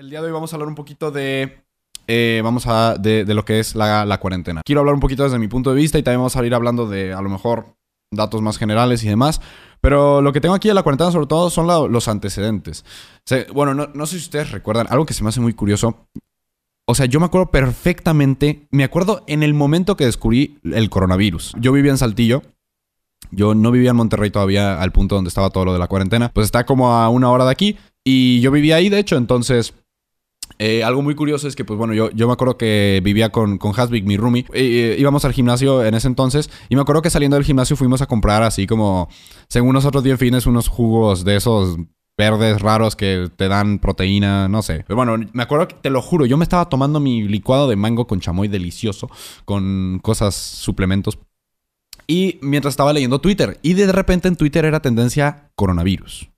El día de hoy vamos a hablar un poquito de. eh, vamos a. De, lo que es la, cuarentena. Quiero hablar un poquito desde mi punto de vista y también vamos a ir hablando de a lo mejor datos más generales y demás. Pero lo que tengo aquí de la cuarentena, sobre todo, son los antecedentes. Bueno, no, no sé si ustedes recuerdan algo que se me hace muy curioso. O sea, yo me acuerdo perfectamente. Me acuerdo en el momento que descubrí el coronavirus. Yo vivía en Saltillo. Yo no vivía en Monterrey todavía al punto donde estaba todo lo de la cuarentena. Pues está como a una hora de aquí. Y yo vivía ahí, de hecho. Entonces, eh, algo muy curioso es que, pues bueno, yo, yo me acuerdo que vivía con, con mi roomie. Eh, eh, íbamos al gimnasio en ese entonces. Y me acuerdo que saliendo del gimnasio fuimos a comprar así como, según nosotros bien fines, unos jugos de esos verdes raros que te dan proteína, no sé. Pero bueno, me acuerdo que, te lo juro, yo me estaba tomando mi licuado de mango con chamoy delicioso, con cosas, suplementos. Y mientras estaba leyendo Twitter, y de repente en Twitter era tendencia coronavirus.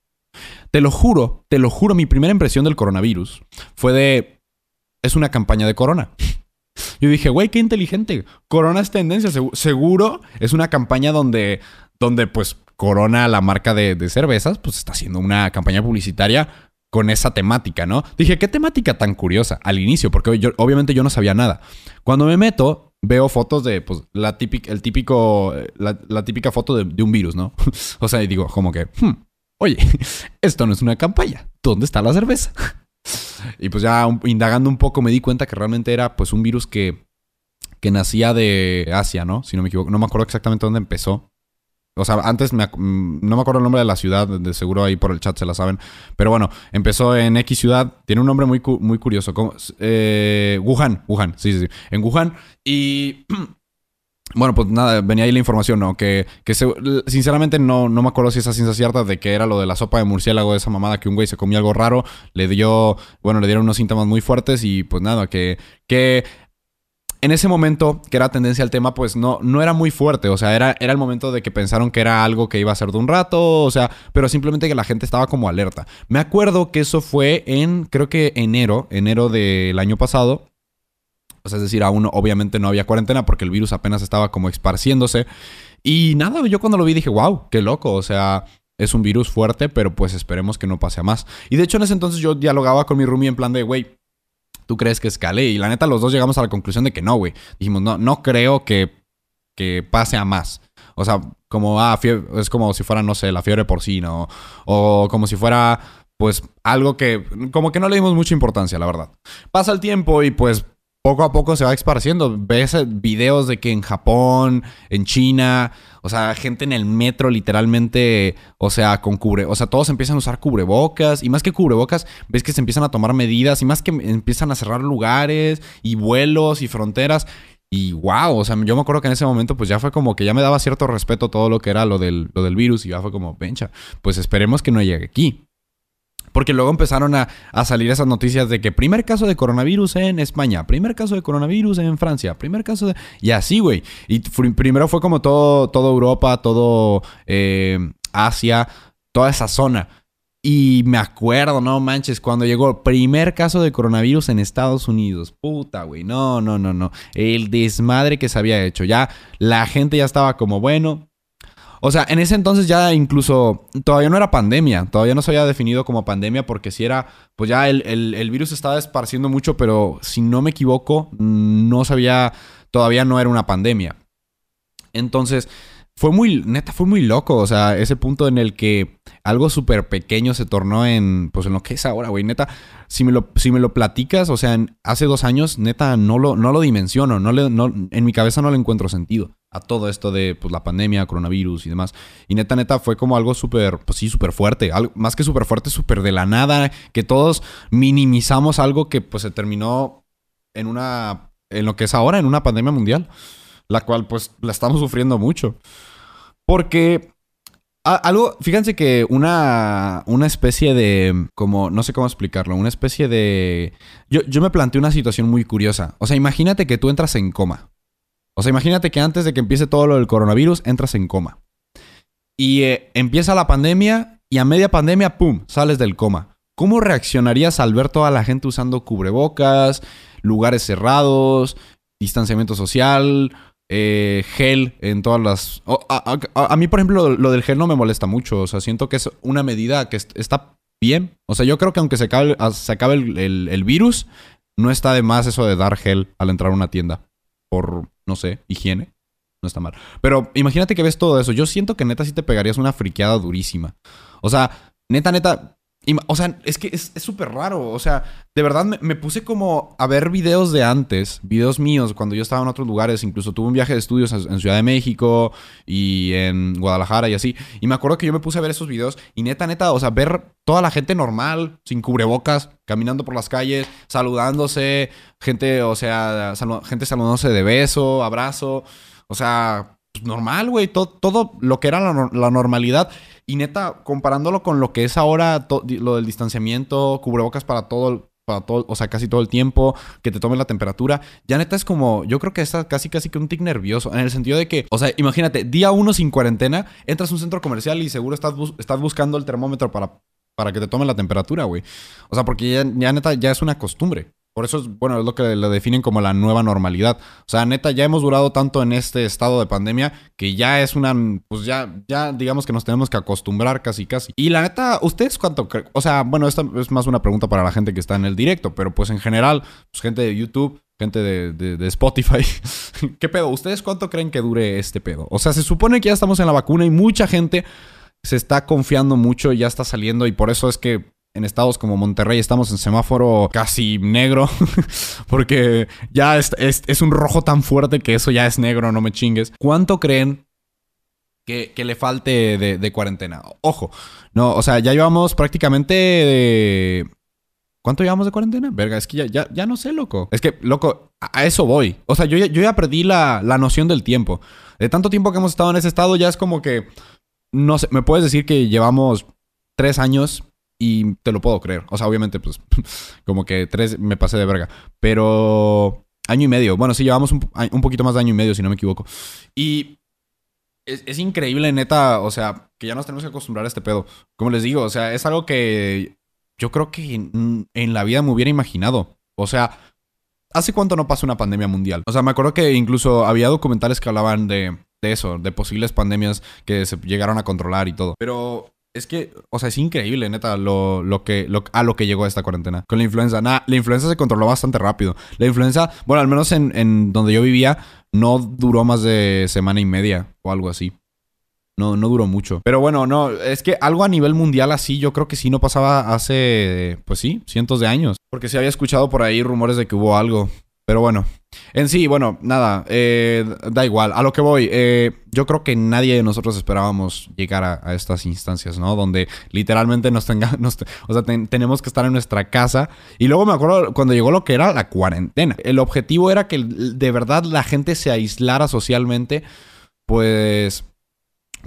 Te lo juro, te lo juro, mi primera impresión del coronavirus fue de... Es una campaña de corona. Yo dije, güey, qué inteligente. Corona es tendencia. segu- seguro es una campaña donde, donde pues, Corona, la marca de, cervezas, pues está haciendo una campaña publicitaria con esa temática, ¿no? Dije, qué temática tan curiosa al inicio, porque obviamente yo no sabía nada. Cuando me meto, veo fotos de, pues, la típica, el típico, eh, la, típica foto de, de un virus, ¿no? o sea, y digo, como que, hmm, oye, esto no es una campaña. ¿Dónde está la cerveza? y pues ya indagando un poco me di cuenta que realmente era, pues, un virus que, que nacía de Asia, ¿no? Si no me equivoco. No me acuerdo exactamente dónde empezó. O sea, antes mm, no me acuerdo el nombre de la ciudad, de seguro ahí por el chat se la saben. Pero bueno, empezó en X ciudad. Tiene un nombre muy, muy curioso. ¿Cómo? Eh, Wuhan, Wuhan, sí, sí, sí. En Wuhan. Y bueno, pues nada, venía ahí la información, ¿no? Que, que sinceramente no, no me acuerdo si esa ciencia cierta de que era lo de la sopa de murciélago de esa mamada, que un güey se comía algo raro, le dio, bueno, le dieron unos síntomas muy fuertes y pues nada, que, que en ese momento, que era tendencia al tema, pues no, no era muy fuerte. O sea, era, era el momento de que pensaron que era algo que iba a ser de un rato. O sea, pero simplemente que la gente estaba como alerta. Me acuerdo que eso fue en, creo que enero, enero del año pasado. O sea, es decir, aún obviamente no había cuarentena porque el virus apenas estaba como esparciéndose. Y nada, yo cuando lo vi dije, wow, qué loco. O sea, es un virus fuerte, pero pues esperemos que no pase a más. Y de hecho en ese entonces yo dialogaba con mi roomie en plan de, güey, ¿tú crees que escale? Y la neta los dos llegamos a la conclusión de que no, güey. Dijimos, no, no creo que, que pase a más. O sea, como, ah, es como si fuera, no sé, la fiebre porcina o, o como si fuera, pues, algo que, como que no le dimos mucha importancia, la verdad. Pasa el tiempo y pues poco a poco se va esparciendo. Ves eh, videos de que en Japón, en China, o sea, gente en el metro literalmente, o sea, con cubre, o sea, todos empiezan a usar cubrebocas y más que cubrebocas, ves que se empiezan a tomar medidas y más que empiezan a cerrar lugares y vuelos y fronteras. Y wow, o sea, yo me acuerdo que en ese momento pues ya fue como que ya me daba cierto respeto todo lo que era lo del, lo del virus y ya fue como, vencha, pues esperemos que no llegue aquí. Porque luego empezaron a, a salir esas noticias de que primer caso de coronavirus en España, primer caso de coronavirus en Francia, primer caso de... Y así, güey. Y primero fue como todo, todo Europa, todo eh, Asia, toda esa zona. Y me acuerdo, no manches, cuando llegó el primer caso de coronavirus en Estados Unidos. Puta, güey. No, no, no, no. El desmadre que se había hecho. Ya la gente ya estaba como, bueno, o sea, en ese entonces ya incluso todavía no era pandemia, todavía no se había definido como pandemia porque si era, pues ya el, el- virus estaba esparciendo mucho, pero si no me equivoco, no sabía, todavía no era una pandemia. Entonces, fue muy, neta, fue muy loco, o sea, ese punto en el que algo súper pequeño se tornó en, pues en lo que es ahora, güey, neta, si me lo, si me lo platicas, o sea, hace dos años, neta, no lo, no lo dimensiono, no le, no, en mi cabeza no le encuentro sentido a todo esto de, pues, la pandemia, coronavirus y demás. Y neta, neta, fue como algo súper, pues sí, súper fuerte, algo, más que súper fuerte, súper de la nada, que todos minimizamos algo que, pues, se terminó en una, en lo que es ahora, en una pandemia mundial, la cual, pues, la estamos sufriendo mucho. Porque algo, fíjense que una, una especie de, como, no sé cómo explicarlo, una especie de... Yo, yo me planteé una situación muy curiosa. O sea, imagínate que tú entras en coma. O sea, imagínate que antes de que empiece todo lo del coronavirus, entras en coma. Y eh, empieza la pandemia y a media pandemia, ¡pum!, sales del coma. ¿Cómo reaccionarías al ver toda la gente usando cubrebocas, lugares cerrados, distanciamiento social, eh, gel en todas las... a, mí, por ejemplo, lo del gel no me molesta mucho. O sea, siento que es una medida que est- está bien. O sea, yo creo que aunque se acabe, se acabe el, virus, no está de más eso de dar gel al entrar a una tienda. Por, no sé, higiene. No está mal. Pero imagínate que ves todo eso. Yo siento que neta sí te pegarías una friqueada durísima. O sea, neta, neta, o sea, es que es súper raro. O sea, de verdad me, puse como a ver videos de antes, videos míos, cuando yo estaba en otros lugares. Incluso tuve un viaje de estudios en Ciudad de México y en Guadalajara y así. Y me acuerdo que yo me puse a ver esos videos y neta, neta, o sea, ver toda la gente normal, sin cubrebocas, caminando por las calles, saludándose, gente, o sea, gente saludándose de beso, abrazo. O sea, pues, normal, güey. Todo, todo, lo que era la, normalidad. Y neta, comparándolo con lo que es ahora, lo del distanciamiento, cubrebocas para todo, para todo, o sea, casi todo el tiempo, que te tome la temperatura. Ya neta es como, yo creo que está casi casi que un tic nervioso. En el sentido de que, o sea, imagínate, día uno sin cuarentena, entras a un centro comercial y seguro estás, estás buscando el termómetro para, para que te tome la temperatura, güey. O sea, porque ya, ya neta ya es una costumbre. Por eso es, bueno, es lo que le definen como la nueva normalidad. O sea, neta, ya hemos durado tanto en este estado de pandemia que ya es una, pues ya, ya digamos que nos tenemos que acostumbrar casi, casi. Y la neta, ¿ustedes cuánto creen? O sea, bueno, esta es más una pregunta para la gente que está en el directo, pero pues en general, pues gente de YouTube, gente de, de, Spotify, ¿qué pedo? ¿Ustedes cuánto creen que dure este pedo? O sea, se supone que ya estamos en la vacuna y mucha gente se está confiando mucho, ya está saliendo y por eso es que en estados como Monterrey estamos en semáforo casi negro, porque ya es, un rojo tan fuerte que eso ya es negro, no me chingues. ¿Cuánto creen que, le falte de, cuarentena? Ojo, no, o sea, ya llevamos prácticamente de... ¿Cuánto llevamos de cuarentena? Verga, es que ya, ya, no sé, loco. Es que, loco, a, eso voy. O sea, yo, yo ya perdí la, la noción del tiempo. De tanto tiempo que hemos estado en ese estado, ya es como que... No sé, me puedes decir que llevamos tres años y te lo puedo creer. O sea, obviamente, pues, como que tres me pasé de verga. Pero año y medio. Bueno, sí, llevamos un, poquito más de año y medio, si no me equivoco. Y es, increíble, neta. O sea, que ya nos tenemos que acostumbrar a este pedo. Como les digo, o sea, es algo que yo creo que en, la vida me hubiera imaginado. O sea, ¿hace cuánto no pasa una pandemia mundial? O sea, me acuerdo que incluso había documentales que hablaban de eso, de posibles pandemias que se llegaron a controlar y todo. Pero es que, o sea, es increíble, neta, lo, lo que, lo, a lo que llegó esta cuarentena. Con la influenza, nada, la influenza se controló bastante rápido. La influenza, bueno, al menos en, en, donde yo vivía, no duró más de semana y media o algo así. No, no duró mucho. Pero bueno, no, es que algo a nivel mundial así, yo creo que sí no pasaba hace, pues sí, cientos de años. Porque sí había escuchado por ahí rumores de que hubo algo. Pero bueno, en sí, bueno, nada, eh, da igual. A lo que voy, eh, yo creo que nadie de nosotros esperábamos llegar a, estas instancias, ¿no? Donde literalmente nos tenga, o sea, tenemos que estar en nuestra casa. Y luego me acuerdo cuando llegó lo que era la cuarentena. El objetivo era que de verdad la gente se aislara socialmente, pues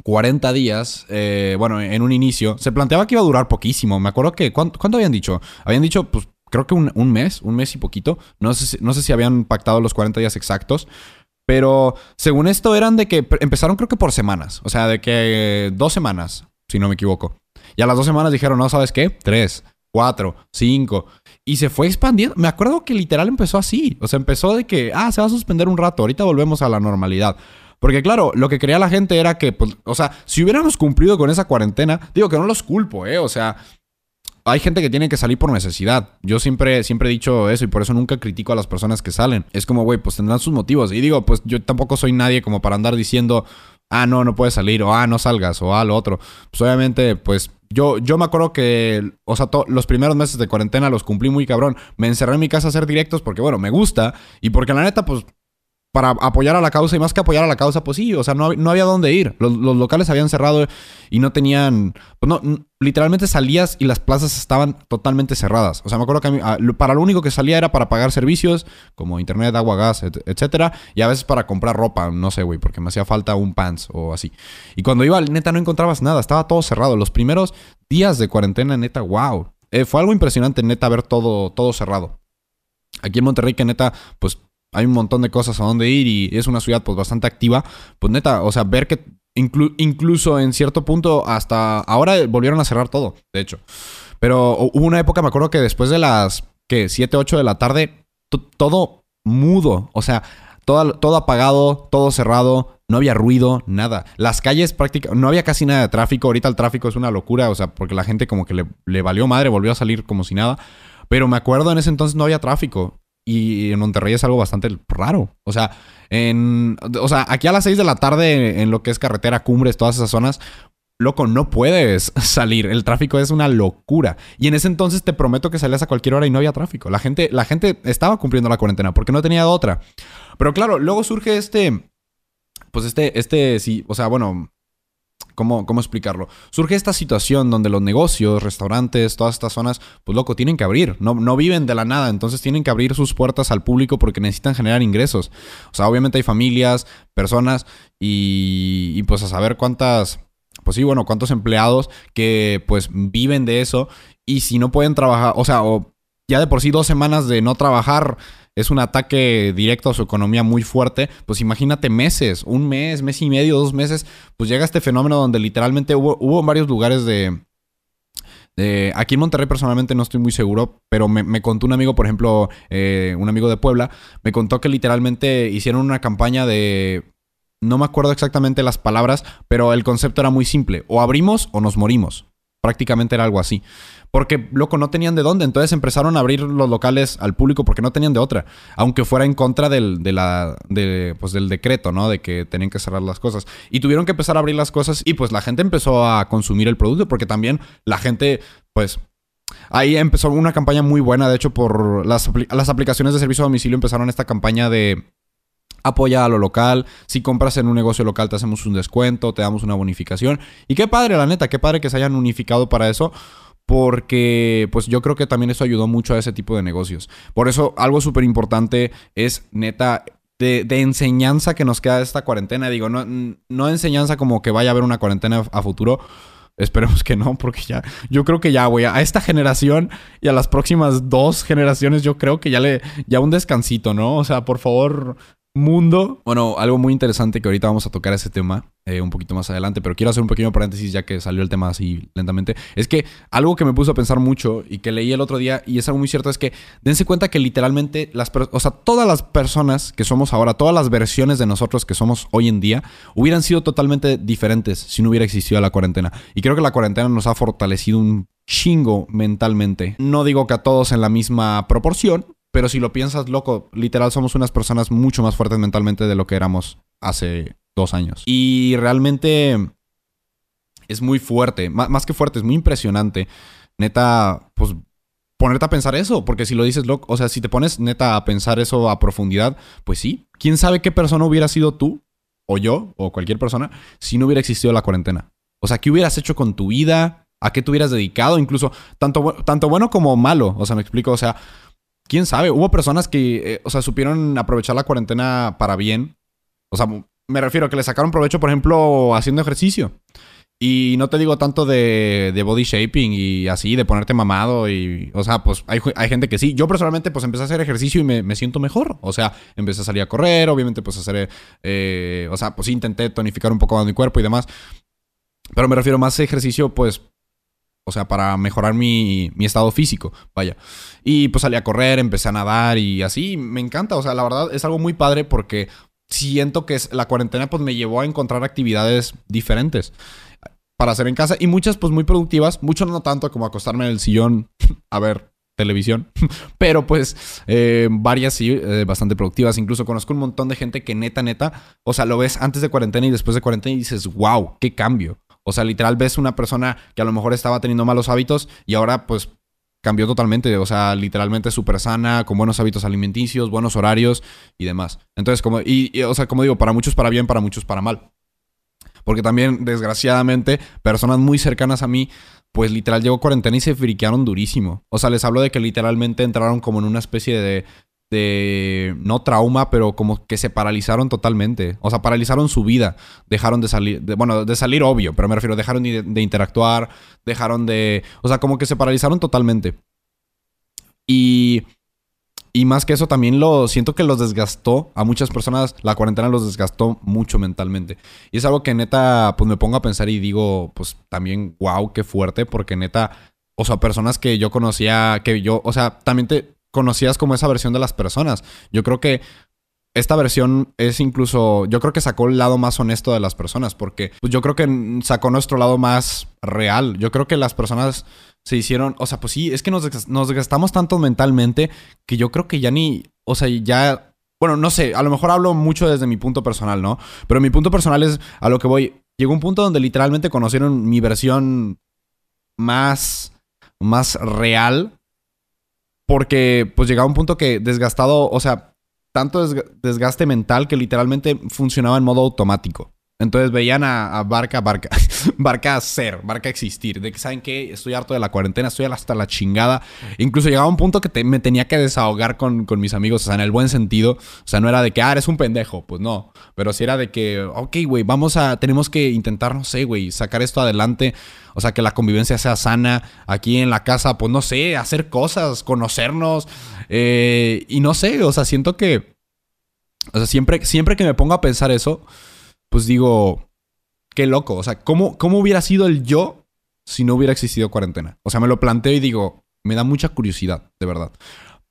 40 días, eh, bueno, en un inicio, se planteaba que iba a durar poquísimo. Me acuerdo que, ¿cuánto, ¿cuánto, habían dicho? Habían dicho, pues, creo que un, mes, un mes y poquito. No sé, si, no sé si habían pactado los 40 días exactos. Pero según esto eran de que empezaron creo que por semanas. O sea, de que dos semanas, si no me equivoco. Y a las dos semanas dijeron, no, ¿sabes qué? Tres, cuatro, cinco. Y se fue expandiendo. Me acuerdo que literal empezó así. O sea, empezó de que, ah, se va a suspender un rato. Ahorita volvemos a la normalidad. Porque claro, lo que quería la gente era que, pues, o sea, si hubiéramos cumplido con esa cuarentena, digo que no los culpo, ¿eh? O sea, hay gente que tiene que salir por necesidad. Yo siempre, siempre he dicho eso y por eso nunca critico a las personas que salen. Es como, güey, pues tendrán sus motivos. Y digo, pues yo tampoco soy nadie como para andar diciendo, ah, no, no puedes salir, o ah, no salgas, o ah, lo otro. Pues obviamente, pues yo, yo me acuerdo que, o sea, los primeros meses de cuarentena los cumplí muy cabrón. Me encerré en mi casa a hacer directos porque, bueno, me gusta y porque la neta, pues para apoyar a la causa y más que apoyar a la causa, pues sí, o sea, no, no había dónde ir. Los, locales habían cerrado y no tenían, pues no, literalmente salías y las plazas estaban totalmente cerradas. O sea, me acuerdo que para lo único que salía era para pagar servicios como internet, agua, gas, etcétera, y a veces para comprar ropa, no sé, güey, porque me hacía falta un pants o así. Y cuando iba, neta, no encontrabas nada, estaba todo cerrado. Los primeros días de cuarentena, neta, wow. Eh, fue algo impresionante, neta, ver todo, todo cerrado. Aquí en Monterrey, que neta, pues hay un montón de cosas a donde ir y es una ciudad pues bastante activa, pues neta, o sea, ver que incluso en cierto punto hasta ahora volvieron a cerrar todo, de hecho. Pero hubo una época, me acuerdo que después de las, que 7, 8 de la tarde, todo mudo, o sea, todo, todo apagado, todo cerrado, no había ruido, nada. Las calles prácticamente, no había casi nada de tráfico. Ahorita el tráfico es una locura, o sea, porque la gente como que le valió madre, volvió a salir como si nada. Pero me acuerdo en ese entonces no había tráfico. Y en Monterrey es algo bastante raro. O sea, en, o sea, aquí a las 6 de la tarde en lo que es carretera, cumbres, todas esas zonas, loco, no puedes salir. El tráfico es una locura. Y en ese entonces te prometo que salías a cualquier hora y no había tráfico. La gente, la gente estaba cumpliendo la cuarentena porque no tenía otra. Pero claro, luego surge este, pues este, este, sí, o sea, bueno, ¿Cómo, ¿Cómo explicarlo? Surge esta situación donde los negocios, restaurantes, todas estas zonas, pues loco, tienen que abrir. No, no viven de la nada, entonces tienen que abrir sus puertas al público porque necesitan generar ingresos. O sea, obviamente hay familias, personas y, y pues a saber cuántas, pues sí, bueno, cuántos empleados que pues viven de eso y si no pueden trabajar, o sea, o ya de por sí dos semanas de no trabajar es un ataque directo a su economía muy fuerte, pues imagínate meses, un mes, mes y medio, dos meses, pues llega este fenómeno donde literalmente hubo, varios lugares de, aquí en Monterrey personalmente no estoy muy seguro, pero me, contó un amigo, por ejemplo, eh, un amigo de Puebla, me contó que literalmente hicieron una campaña de... No me acuerdo exactamente las palabras, pero el concepto era muy simple. O abrimos o nos morimos. Prácticamente era algo así. Porque, loco, no tenían de dónde. Entonces empezaron a abrir los locales al público porque no tenían de otra. Aunque fuera en contra del, de la, de, pues, del decreto, ¿no? De que tenían que cerrar las cosas. Y tuvieron que empezar a abrir las cosas y pues la gente empezó a consumir el producto porque también la gente, pues... Ahí empezó una campaña muy buena. De hecho, por las, las aplicaciones de servicio a domicilio empezaron esta campaña de apoya a lo local. Si compras en un negocio local, te hacemos un descuento, te damos una bonificación. Y qué padre, la neta, qué padre que se hayan unificado para eso porque pues yo creo que también eso ayudó mucho a ese tipo de negocios. Por eso algo súper importante es neta de, enseñanza que nos queda de esta cuarentena. Digo, no, no enseñanza como que vaya a haber una cuarentena a futuro. Esperemos que no, porque ya, yo creo que ya, güey, a esta generación y a las próximas dos generaciones, yo creo que ya le, ya un descansito, ¿no? O sea, por favor, mundo. Bueno, algo muy interesante que ahorita vamos a tocar ese tema eh, un poquito más adelante, pero quiero hacer un pequeño paréntesis ya que salió el tema así lentamente. Es que algo que me puso a pensar mucho y que leí el otro día y es algo muy cierto es que dense cuenta que literalmente las o sea, todas las personas que somos ahora, todas las versiones de nosotros que somos hoy en día hubieran sido totalmente diferentes si no hubiera existido la cuarentena. Y creo que la cuarentena nos ha fortalecido un chingo mentalmente. No digo que a todos en la misma proporción, pero si lo piensas, loco, literal somos unas personas mucho más fuertes mentalmente de lo que éramos hace dos años. Y realmente es muy fuerte, más que fuerte, es muy impresionante. Neta, pues ponerte a pensar eso, porque si lo dices, loco, o sea, si te pones neta a pensar eso a profundidad, pues sí, quién sabe qué persona hubiera sido tú, o yo, o cualquier persona, si no hubiera existido la cuarentena. O sea, ¿qué hubieras hecho con tu vida? ¿A qué te hubieras dedicado? Incluso, tanto, tanto bueno como malo. O sea, me explico, o sea, quién sabe, hubo personas que, eh, o sea, supieron aprovechar la cuarentena para bien. O sea, me refiero a que le sacaron provecho, por ejemplo, haciendo ejercicio. Y no te digo tanto de, de, body shaping y así, de ponerte mamado y... O sea, pues hay, gente que sí. Yo personalmente pues empecé a hacer ejercicio y me, siento mejor. O sea, empecé a salir a correr, obviamente pues hacer... Eh, o sea, pues intenté tonificar un poco más mi cuerpo y demás. Pero me refiero más a ejercicio pues o sea, para mejorar mi, estado físico, vaya. Y pues salí a correr, empecé a nadar y así, me encanta, o sea, la verdad es algo muy padre porque siento que la cuarentena pues me llevó a encontrar actividades diferentes para hacer en casa y muchas pues muy productivas, mucho no tanto como acostarme en el sillón a ver televisión, pero pues eh, varias sí, eh, bastante productivas. Incluso conozco un montón de gente que neta, neta, o sea, lo ves antes de cuarentena y después de cuarentena y dices, wow, qué cambio. O sea, literal ves una persona que a lo mejor estaba teniendo malos hábitos y ahora pues cambió totalmente. O sea, literalmente súper sana, con buenos hábitos alimenticios, buenos horarios y demás. Entonces, como, y, o sea, como digo, para muchos para bien, para muchos para mal. Porque también, desgraciadamente, personas muy cercanas a mí, pues literal llegó cuarentena y se friquearon durísimo. O sea, les hablo de que literalmente entraron como en una especie de, de no trauma, pero como que se paralizaron totalmente. O sea, paralizaron su vida. Dejaron de salir, bueno, de salir obvio, pero me refiero, dejaron de, interactuar, dejaron de... O sea, como que se paralizaron totalmente. Y... Y más que eso, también lo siento que los desgastó. A muchas personas la cuarentena los desgastó mucho mentalmente. Y es algo que neta, pues me pongo a pensar y digo, pues también, wow, qué fuerte, porque neta, o sea, personas que yo conocía, que yo, o sea, también te, conocías como esa versión de las personas. Yo creo que esta versión es incluso, yo creo que sacó el lado más honesto de las personas, porque pues, yo creo que sacó nuestro lado más real. Yo creo que las personas se hicieron, o sea, pues sí, es que nos, nos gastamos tanto mentalmente que yo creo que ya ni, o sea, ya, bueno, no sé, a lo mejor hablo mucho desde mi punto personal, ¿no? Pero mi punto personal es a lo que voy. Llegó un punto donde literalmente conocieron mi versión más, más real. Porque pues llegaba un punto que desgastado, o sea, tanto desgaste mental que literalmente funcionaba en modo automático. Entonces veían a, Barca, Barca, Barca ser, Barca existir. De que, ¿saben qué? Estoy harto de la cuarentena, estoy hasta la chingada. Incluso llegaba un punto que me tenía que desahogar con, mis amigos, o sea, en el buen sentido. O sea, no era de que, ah, eres un pendejo. Pues no. Pero sí era de que, ok, güey, vamos a, tenemos que intentar, no sé, güey, sacar esto adelante. O sea, que la convivencia sea sana. Aquí en la casa, pues no sé, hacer cosas, conocernos. Eh, y no sé, o sea, siento que, o sea, siempre, siempre que me pongo a pensar eso pues digo, qué loco. O sea, ¿cómo, ¿cómo hubiera sido el yo si no hubiera existido cuarentena? O sea, me lo planteo y digo, me da mucha curiosidad, de verdad.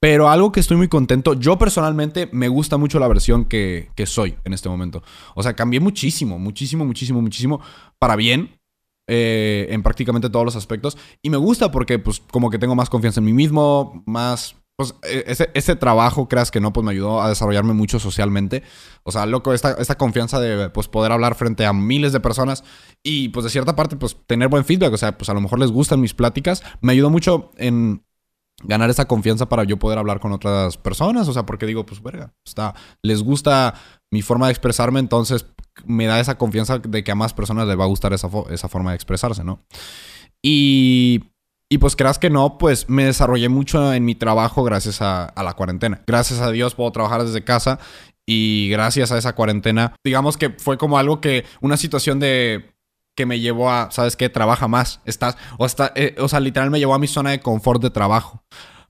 Pero algo que estoy muy contento, yo personalmente me gusta mucho la versión que, soy en este momento. O sea, cambié muchísimo, muchísimo, muchísimo, muchísimo para bien. Eh, en prácticamente todos los aspectos. Y me gusta porque, pues, como que tengo más confianza en mí mismo, más pues e, ese, ese, trabajo, creas que no, pues me ayudó a desarrollarme mucho socialmente. O sea, loco, esta, esta confianza de pues poder hablar frente a miles de personas y pues de cierta parte pues tener buen feedback. O sea, pues a lo mejor les gustan mis pláticas. Me ayudó mucho en ganar esa confianza para yo poder hablar con otras personas. O sea, porque digo, pues verga, está, les gusta mi forma de expresarme, entonces me da esa confianza de que a más personas les va a gustar esa, esa forma de expresarse, ¿no? Y y pues creas que no, pues me desarrollé mucho en mi trabajo gracias a, la cuarentena. Gracias a Dios puedo trabajar desde casa y gracias a esa cuarentena, digamos que fue como algo que, una situación de que me llevó a, ¿sabes qué? Trabaja más. Estás, o, está, eh, o sea, literal me llevó a mi zona de confort de trabajo.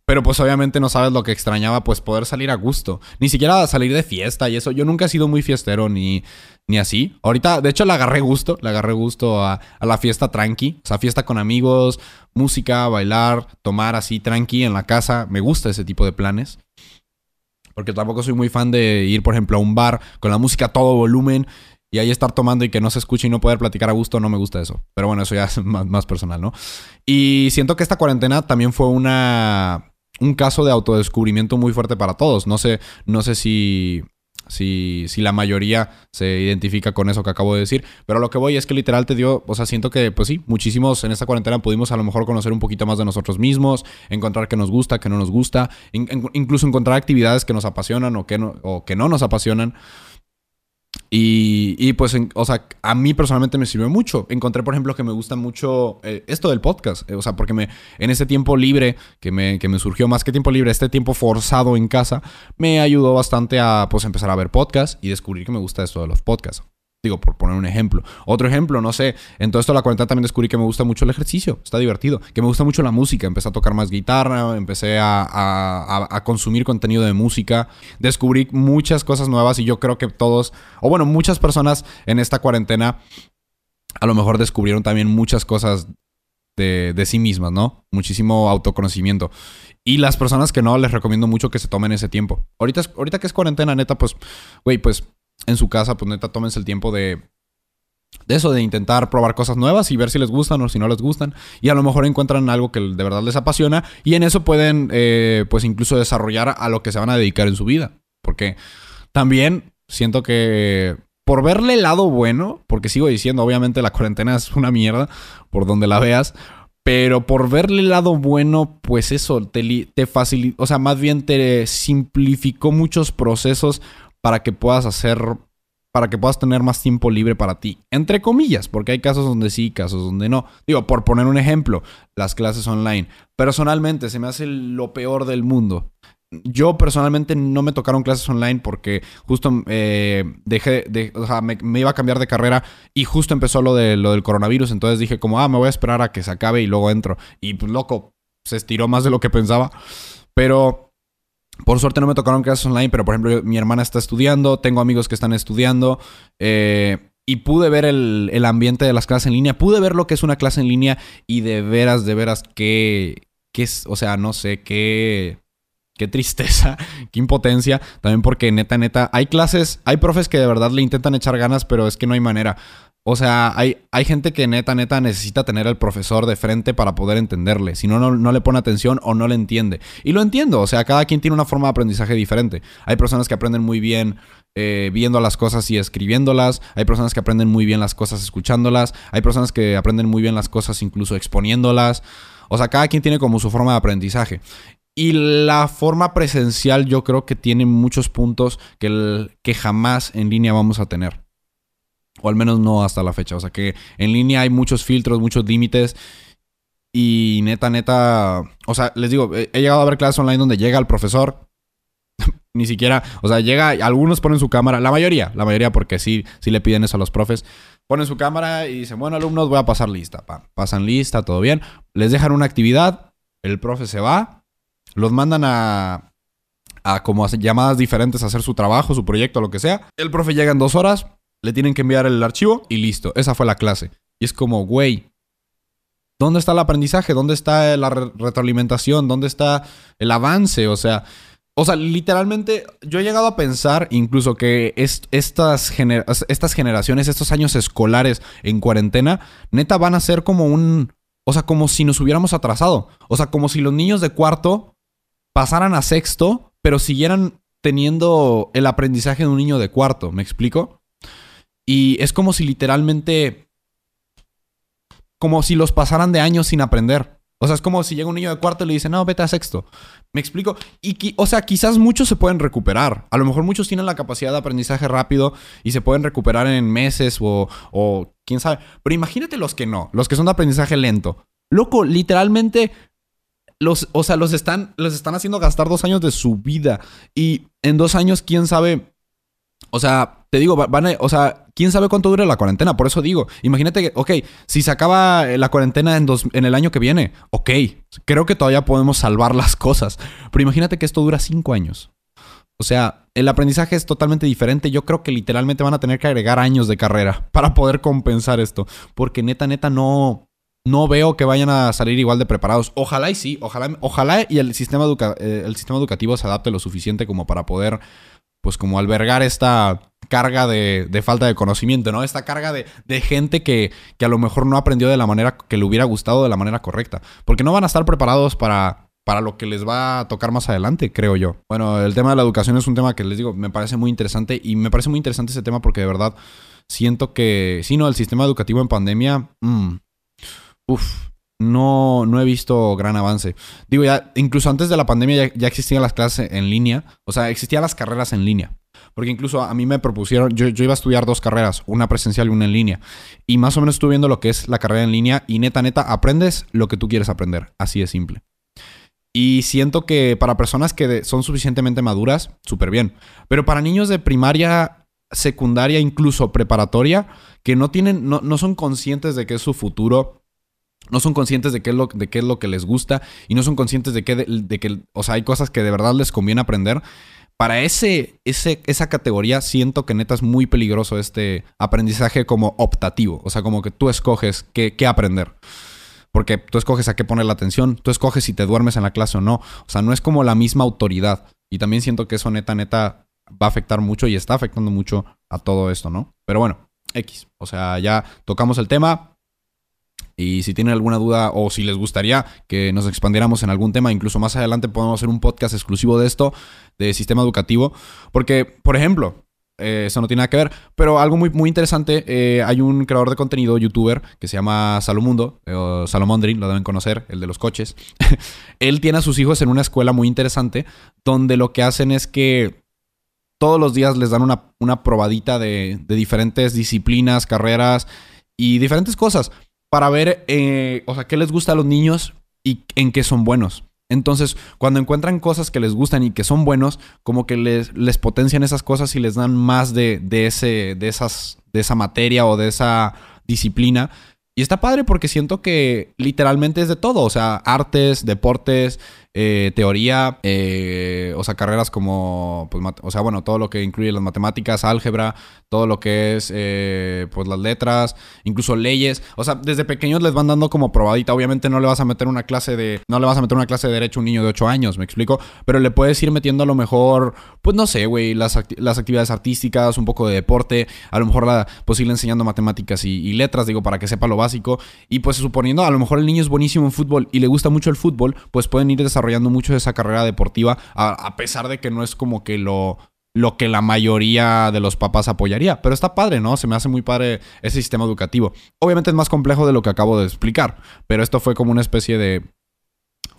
Pero pues obviamente no sabes lo que extrañaba, pues poder salir a gusto. Ni siquiera salir de fiesta y eso. Yo nunca he sido muy fiestero ni, ni así. Ahorita, de hecho, le agarré gusto. Le agarré gusto a, la fiesta tranqui. O sea, fiesta con amigos, música, bailar, tomar así tranqui en la casa. Me gusta ese tipo de planes. Porque tampoco soy muy fan de ir, por ejemplo, a un bar con la música a todo volumen y ahí estar tomando y que no se escuche y no poder platicar a gusto, no me gusta eso. Pero bueno, eso ya es más, más personal, ¿no? Y siento que esta cuarentena también fue una un caso de autodescubrimiento muy fuerte para todos. No sé, no sé si, si, si la mayoría se identifica con eso que acabo de decir, pero lo que voy es que literal te dio, o sea, siento que, pues sí, muchísimos en esta cuarentena pudimos a lo mejor conocer un poquito más de nosotros mismos, encontrar qué nos gusta, qué no nos gusta, incluso encontrar actividades que nos apasionan o que no, o que no nos apasionan. Y, pues, o sea, a mí personalmente me sirvió mucho. Encontré, por ejemplo, que me gusta mucho eh, esto del podcast. Eh, o sea, porque me, en ese tiempo libre que me, que me surgió, más que tiempo libre, este tiempo forzado en casa, me ayudó bastante a, pues, empezar a ver podcasts y descubrir que me gusta esto de los podcasts. Digo, por poner un ejemplo. Otro ejemplo, no sé, en todo esto de la cuarentena también descubrí que me gusta mucho el ejercicio, está divertido, que me gusta mucho la música, empecé a tocar más guitarra, empecé a, consumir contenido de música, descubrí muchas cosas nuevas y yo creo que todos, o bueno, muchas personas en esta cuarentena a lo mejor descubrieron también muchas cosas de, de sí mismas, ¿no? Muchísimo autoconocimiento. Y las personas que no, les recomiendo mucho que se tomen ese tiempo. Ahorita, ahorita que es cuarentena, neta, pues, güey, pues en su casa, pues neta, tómense el tiempo de, de eso, de intentar probar cosas nuevas y ver si les gustan o si no les gustan. Y a lo mejor encuentran algo que de verdad les apasiona y en eso pueden, eh, pues incluso desarrollar a lo que se van a dedicar en su vida. Porque también siento que por verle el lado bueno, porque sigo diciendo, obviamente la cuarentena es una mierda, por donde la veas. Pero por verle el lado bueno, pues eso te, te facilitó, o sea, más bien te simplificó muchos procesos para que puedas hacer, para que puedas tener más tiempo libre para ti. Entre comillas, porque hay casos donde sí, casos donde no. Digo, por poner un ejemplo, las clases online. Personalmente, se me hace lo peor del mundo. Yo personalmente no me tocaron clases online porque justo eh, dejé de, o sea, me, iba a cambiar de carrera y justo empezó lo, de, lo del coronavirus. Entonces dije como, ah, me voy a esperar a que se acabe y luego entro. Y pues loco, se estiró más de lo que pensaba. Pero por suerte no me tocaron clases online, pero por ejemplo mi hermana está estudiando, tengo amigos que están estudiando eh, y pude ver el, ambiente de las clases en línea, pude ver lo que es una clase en línea y de veras, de veras, que, es, o sea, no sé, qué, qué tristeza, qué impotencia. También porque neta, neta, hay clases, hay profes que de verdad le intentan echar ganas, pero es que no hay manera. O sea, hay, hay gente que neta, neta necesita tener al profesor de frente para poder entenderle. Si no, no, le pone atención o no le entiende. Y lo entiendo, o sea, cada quien tiene una forma de aprendizaje diferente. Hay personas que aprenden muy bien eh, viendo las cosas y escribiéndolas. Hay personas que aprenden muy bien las cosas escuchándolas. Hay personas que aprenden muy bien las cosas incluso exponiéndolas. O sea, cada quien tiene como su forma de aprendizaje. Y la forma presencial yo creo que tiene muchos puntos que, que jamás en línea vamos a tener. O al menos no hasta la fecha. O sea que en línea hay muchos filtros, muchos límites. Y neta, neta. O sea, les digo, he, llegado a ver clases online donde llega el profesor. Ni siquiera. O sea, llega. Algunos ponen su cámara. La mayoría. La mayoría porque sí, sí le piden eso a los profes. Ponen su cámara y dicen, bueno, alumnos, voy a pasar lista. pasan lista, todo bien. Les dejan una actividad. El profe se va. Los mandan a. A como llamadas diferentes a hacer su trabajo, su proyecto, lo que sea. El profe llega en dos horas le tienen que enviar el archivo y listo. Esa fue la clase. Y es como, güey, ¿dónde está el aprendizaje? ¿Dónde está la retroalimentación? ¿Dónde está el avance? O sea, o sea, literalmente yo he llegado a pensar incluso que estas, estas generaciones, estos años escolares en cuarentena, neta van a ser como un... O sea, como si nos hubiéramos atrasado. O sea, como si los niños de cuarto pasaran a sexto, pero siguieran teniendo el aprendizaje de un niño de cuarto. ¿Me explico? Y es como si literalmente. Como si los pasaran de años sin aprender. O sea, es como si llega un niño de cuarto y le dice, no, vete a sexto. Me explico. Y, o sea, quizás muchos se pueden recuperar. A lo mejor muchos tienen la capacidad de aprendizaje rápido y se pueden recuperar en meses o, o quién sabe. Pero imagínate los que no, los que son de aprendizaje lento. Loco, literalmente los, o sea, los están, los están haciendo gastar dos años de su vida. Y en dos años, quién sabe. O sea, te digo, van a, o sea, quién sabe cuánto dure la cuarentena. Por eso digo, imagínate que, ok, si se acaba la cuarentena en, dos, en el año que viene, ok, creo que todavía podemos salvar las cosas. Pero imagínate que esto dura cinco años. O sea, el aprendizaje es totalmente diferente. Yo creo que literalmente van a tener que agregar años de carrera para poder compensar esto. Porque neta, neta, no, no veo que vayan a salir igual de preparados. Ojalá y sí, ojalá, ojalá y el sistema, eh, el sistema educativo se adapte lo suficiente como para poder, pues como albergar esta carga de, falta de conocimiento, ¿no? Esta carga de, gente que, que, a lo mejor no aprendió de la manera que le hubiera gustado, de la manera correcta. Porque no van a estar preparados para, para lo que les va a tocar más adelante, creo yo. Bueno, el tema de la educación es un tema que les digo, me parece muy interesante y me parece muy interesante ese tema porque de verdad siento que, sí, no, el sistema educativo en pandemia, mm, uff, no, no he visto gran avance. Digo, ya, incluso antes de la pandemia ya, existían las clases en línea, o sea, existían las carreras en línea. Porque incluso a mí me propusieron, yo, iba a estudiar dos carreras, una presencial y una en línea. Y más o menos estuve viendo lo que es la carrera en línea y neta, neta, aprendes lo que tú quieres aprender. Así de simple. Y siento que para personas que son suficientemente maduras, súper bien. Pero para niños de primaria, secundaria, incluso preparatoria, que no tienen, no, no son conscientes de que es su futuro, no son conscientes de qué es lo, de qué es lo que les gusta y no son conscientes de que, de que, o sea, hay cosas que de verdad les conviene aprender para ese, ese, esa categoría siento que neta es muy peligroso este aprendizaje como optativo. O sea, como que tú escoges qué, qué aprender. Porque tú escoges a qué poner la atención, tú escoges si te duermes en la clase o no. O sea, no es como la misma autoridad. Y también siento que eso neta, neta va a afectar mucho y está afectando mucho a todo esto, ¿no? Pero bueno, X. O sea, ya tocamos el tema. Y si tienen alguna duda o si les gustaría que nos expandiéramos en algún tema, incluso más adelante podemos hacer un podcast exclusivo de esto, de sistema educativo. Porque, por ejemplo, eh, eso no tiene nada que ver, pero algo muy, muy interesante, eh, hay un creador de contenido, youtuber, que se llama Salomundo, eh, o Salomondrin, lo deben conocer, el de los coches. Él tiene a sus hijos en una escuela muy interesante, donde lo que hacen es que todos los días les dan una, una probadita de, de diferentes disciplinas, carreras y diferentes cosas para ver, eh, o sea, qué les gusta a los niños y en qué son buenos. Entonces, cuando encuentran cosas que les gustan y que son buenos, como que les, les potencian esas cosas y les dan más de, de, ese, de, esas, de esa materia o de esa disciplina. Y está padre porque siento que literalmente es de todo, o sea, artes, deportes, eh, teoría, eh, o sea, carreras como, pues, o sea, bueno, todo lo que incluye las matemáticas, álgebra, todo lo que es, eh, pues, las letras, incluso leyes. O sea, desde pequeños les van dando como probadita. Obviamente no le vas a meter una clase de, no le vas a meter una clase de derecho a un niño de 8 años, me explico, pero le puedes ir metiendo a lo mejor, pues, no sé, güey, las, las actividades artísticas, un poco de deporte, a lo mejor la, pues, irle enseñando matemáticas y, y letras, digo, para que sepa lo básico. Y pues suponiendo, a lo mejor el niño es buenísimo en fútbol y le gusta mucho el fútbol, pues pueden ir desarrollando desarrollando mucho esa carrera deportiva, a, pesar de que no es como que lo, lo que la mayoría de los papás apoyaría. Pero está padre, ¿no? Se me hace muy padre ese sistema educativo. Obviamente es más complejo de lo que acabo de explicar, pero esto fue como una especie de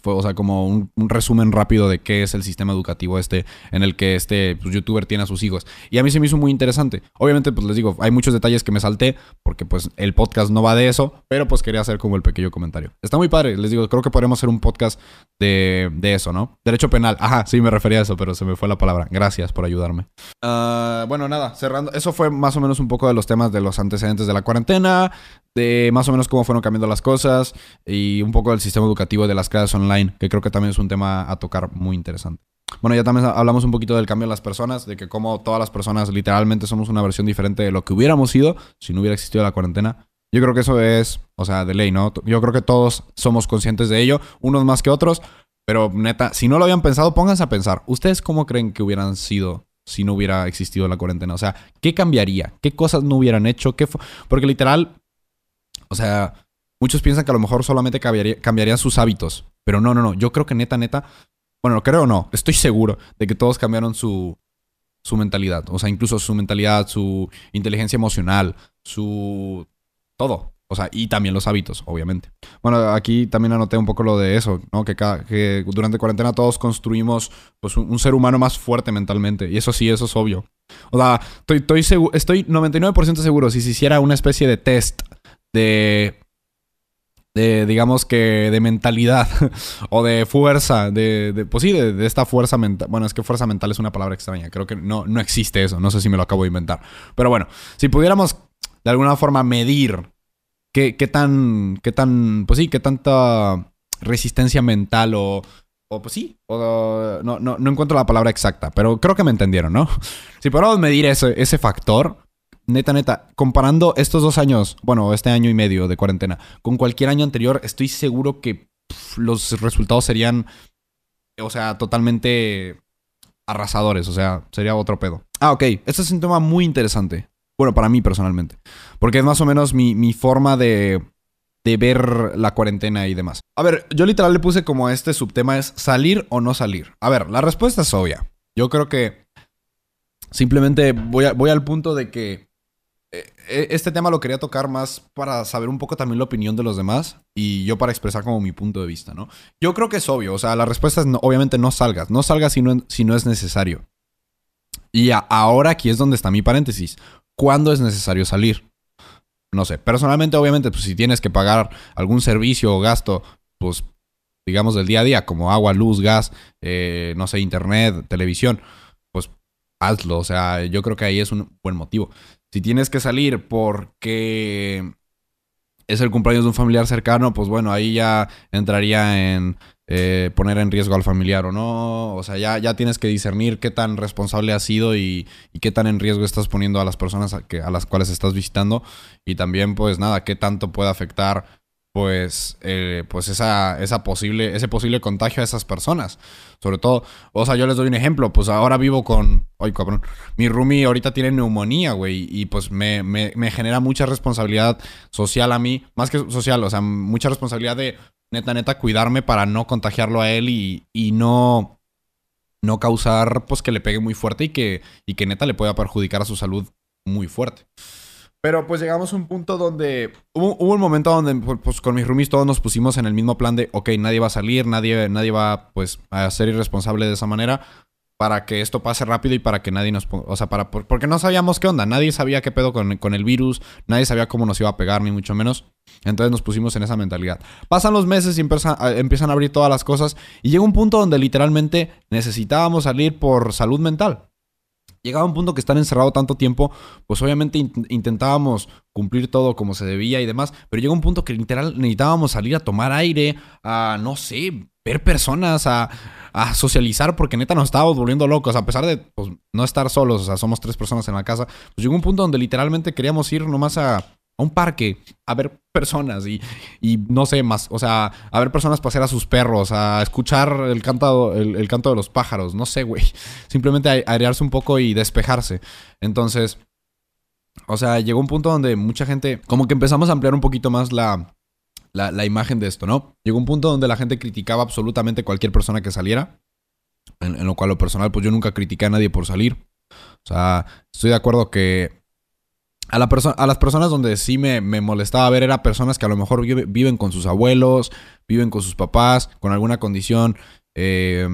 o sea, como un, resumen rápido de qué es el sistema educativo este en el que este pues, youtuber tiene a sus hijos. Y a mí se me hizo muy interesante. Obviamente, pues les digo, hay muchos detalles que me salté porque pues el podcast no va de eso, pero pues quería hacer como el pequeño comentario. Está muy padre, les digo, creo que podríamos hacer un podcast de, eso, ¿no? Derecho penal. Ajá, sí, me refería a eso, pero se me fue la palabra. Gracias por ayudarme. Ah, bueno, nada, cerrando. Eso fue más o menos un poco de los temas de los antecedentes de la cuarentena, de más o menos cómo fueron cambiando las cosas y un poco del sistema educativo de las clases online, que creo que también es un tema a tocar muy interesante. Bueno, ya también hablamos un poquito del cambio de las personas, de que como todas las personas literalmente somos una versión diferente de lo que hubiéramos sido si no hubiera existido la cuarentena. Yo creo que eso es, o sea, de ley, ¿no? Yo creo que todos somos conscientes de ello, unos más que otros, pero neta, si no lo habían pensado, pónganse a pensar, ¿ustedes cómo creen que hubieran sido si no hubiera existido la cuarentena? O sea, ¿qué cambiaría? ¿Qué cosas no hubieran hecho? ¿Qué Porque literal, o sea, muchos piensan que a lo mejor solamente cambiarían sus hábitos. Pero no, no, no. Yo creo que neta, neta. Bueno, creo no. Estoy seguro de que todos cambiaron su, su mentalidad. O sea, incluso su mentalidad, su inteligencia emocional, su. Todo. O sea, y también los hábitos, obviamente. Bueno, aquí también anoté un poco lo de eso, ¿no? Que, que durante cuarentena todos construimos pues, un, ser humano más fuerte mentalmente. Y eso sí, eso es obvio. O sea, estoy, estoy, estoy 99% seguro, si se hiciera una especie de test de, de digamos que de mentalidad o de fuerza, de, pues sí, de, esta fuerza mental. Bueno, es que fuerza mental es una palabra extraña, creo que no, no existe eso, no sé si me lo acabo de inventar. Pero bueno, si pudiéramos de alguna forma medir qué, qué tan, qué tan, pues sí, qué tanta resistencia mental o... O pues sí, o, no, no, no, encuentro la palabra exacta, pero creo que me entendieron, ¿no? Si pudiéramos medir ese, ese factor, neta, neta, comparando estos dos años, bueno, este año y medio de cuarentena, con cualquier año anterior, estoy seguro que los resultados serían, o sea, totalmente arrasadores, o sea, sería otro pedo. Ah, ok, este es un tema muy interesante. Bueno, para mí personalmente. Porque es más o menos mi, mi forma de, de ver la cuarentena y demás. A ver, yo literal le puse como este subtema es salir o no salir. A ver, la respuesta es obvia. Yo creo que simplemente voy, voy al punto de que este tema lo quería tocar más para saber un poco también la opinión de los demás y yo para expresar como mi punto de vista, ¿no? Yo creo que es obvio, o sea, la respuesta es no, obviamente no salgas, no salgas si no, si no es necesario. Y ahora aquí es donde está mi paréntesis. ¿Cuándo es necesario salir? No sé, personalmente obviamente pues si tienes que pagar algún servicio o gasto, pues digamos del día a día, como agua, luz, gas, eh, no sé, internet, televisión, pues hazlo, o sea, yo creo que ahí es un buen motivo. Si tienes que salir porque es el cumpleaños de un familiar cercano, pues bueno, ahí ya entraría en eh, poner en riesgo al familiar o no. O sea, ya, ya tienes que discernir qué tan responsable has sido y, qué tan en riesgo estás poniendo a las personas a, a las cuales estás visitando. Y también, pues nada, qué tanto puede afectar pues, eh, pues esa, esa posible, ese posible contagio a esas personas. Sobre todo, o sea, yo les doy un ejemplo, pues ahora vivo con, ay cabrón, mi roomie ahorita tiene neumonía, güey, y pues me, me, me, genera mucha responsabilidad social a mí, más que social, o sea, mucha responsabilidad de neta, neta, cuidarme para no contagiarlo a él y, y no, no causar, pues que le pegue muy fuerte y que, y que neta le pueda perjudicar a su salud muy fuerte. Pero pues llegamos a un punto donde hubo, un momento donde pues, con mis roomies todos nos pusimos en el mismo plan de, ok, nadie va a salir, nadie, nadie va pues a ser irresponsable de esa manera para que esto pase rápido y para que nadie nos ponga, o sea, para, porque no sabíamos qué onda, nadie sabía qué pedo con, con el virus, nadie sabía cómo nos iba a pegar, ni mucho menos. Entonces nos pusimos en esa mentalidad. Pasan los meses y empiezan empiezan a abrir todas las cosas y llega un punto donde literalmente necesitábamos salir por salud mental. Llegaba un punto que estar encerrado tanto tiempo, pues obviamente intentábamos cumplir todo como se debía y demás, pero llegó un punto que literal necesitábamos salir a tomar aire, a, no sé, ver personas, a, a socializar, porque neta nos estábamos volviendo locos, a pesar de pues, no estar solos, o sea, somos tres personas en la casa, pues llegó un punto donde literalmente queríamos ir nomás a a un parque a ver personas y, y, no sé más, o sea, a ver personas pasear a sus perros, a escuchar el canto, el, canto de los pájaros, no sé, güey. Simplemente airearse un poco y despejarse. Entonces, o sea, llegó un punto donde mucha gente, como que empezamos a ampliar un poquito más la, la, imagen de esto, ¿no? Llegó un punto donde la gente criticaba absolutamente cualquier persona que saliera. En, en lo cual, lo personal, pues yo nunca critiqué a nadie por salir. O sea, estoy de acuerdo que a, la a las personas donde sí me, molestaba ver era personas que a lo mejor viven con sus abuelos, viven con sus papás, con alguna condición eh,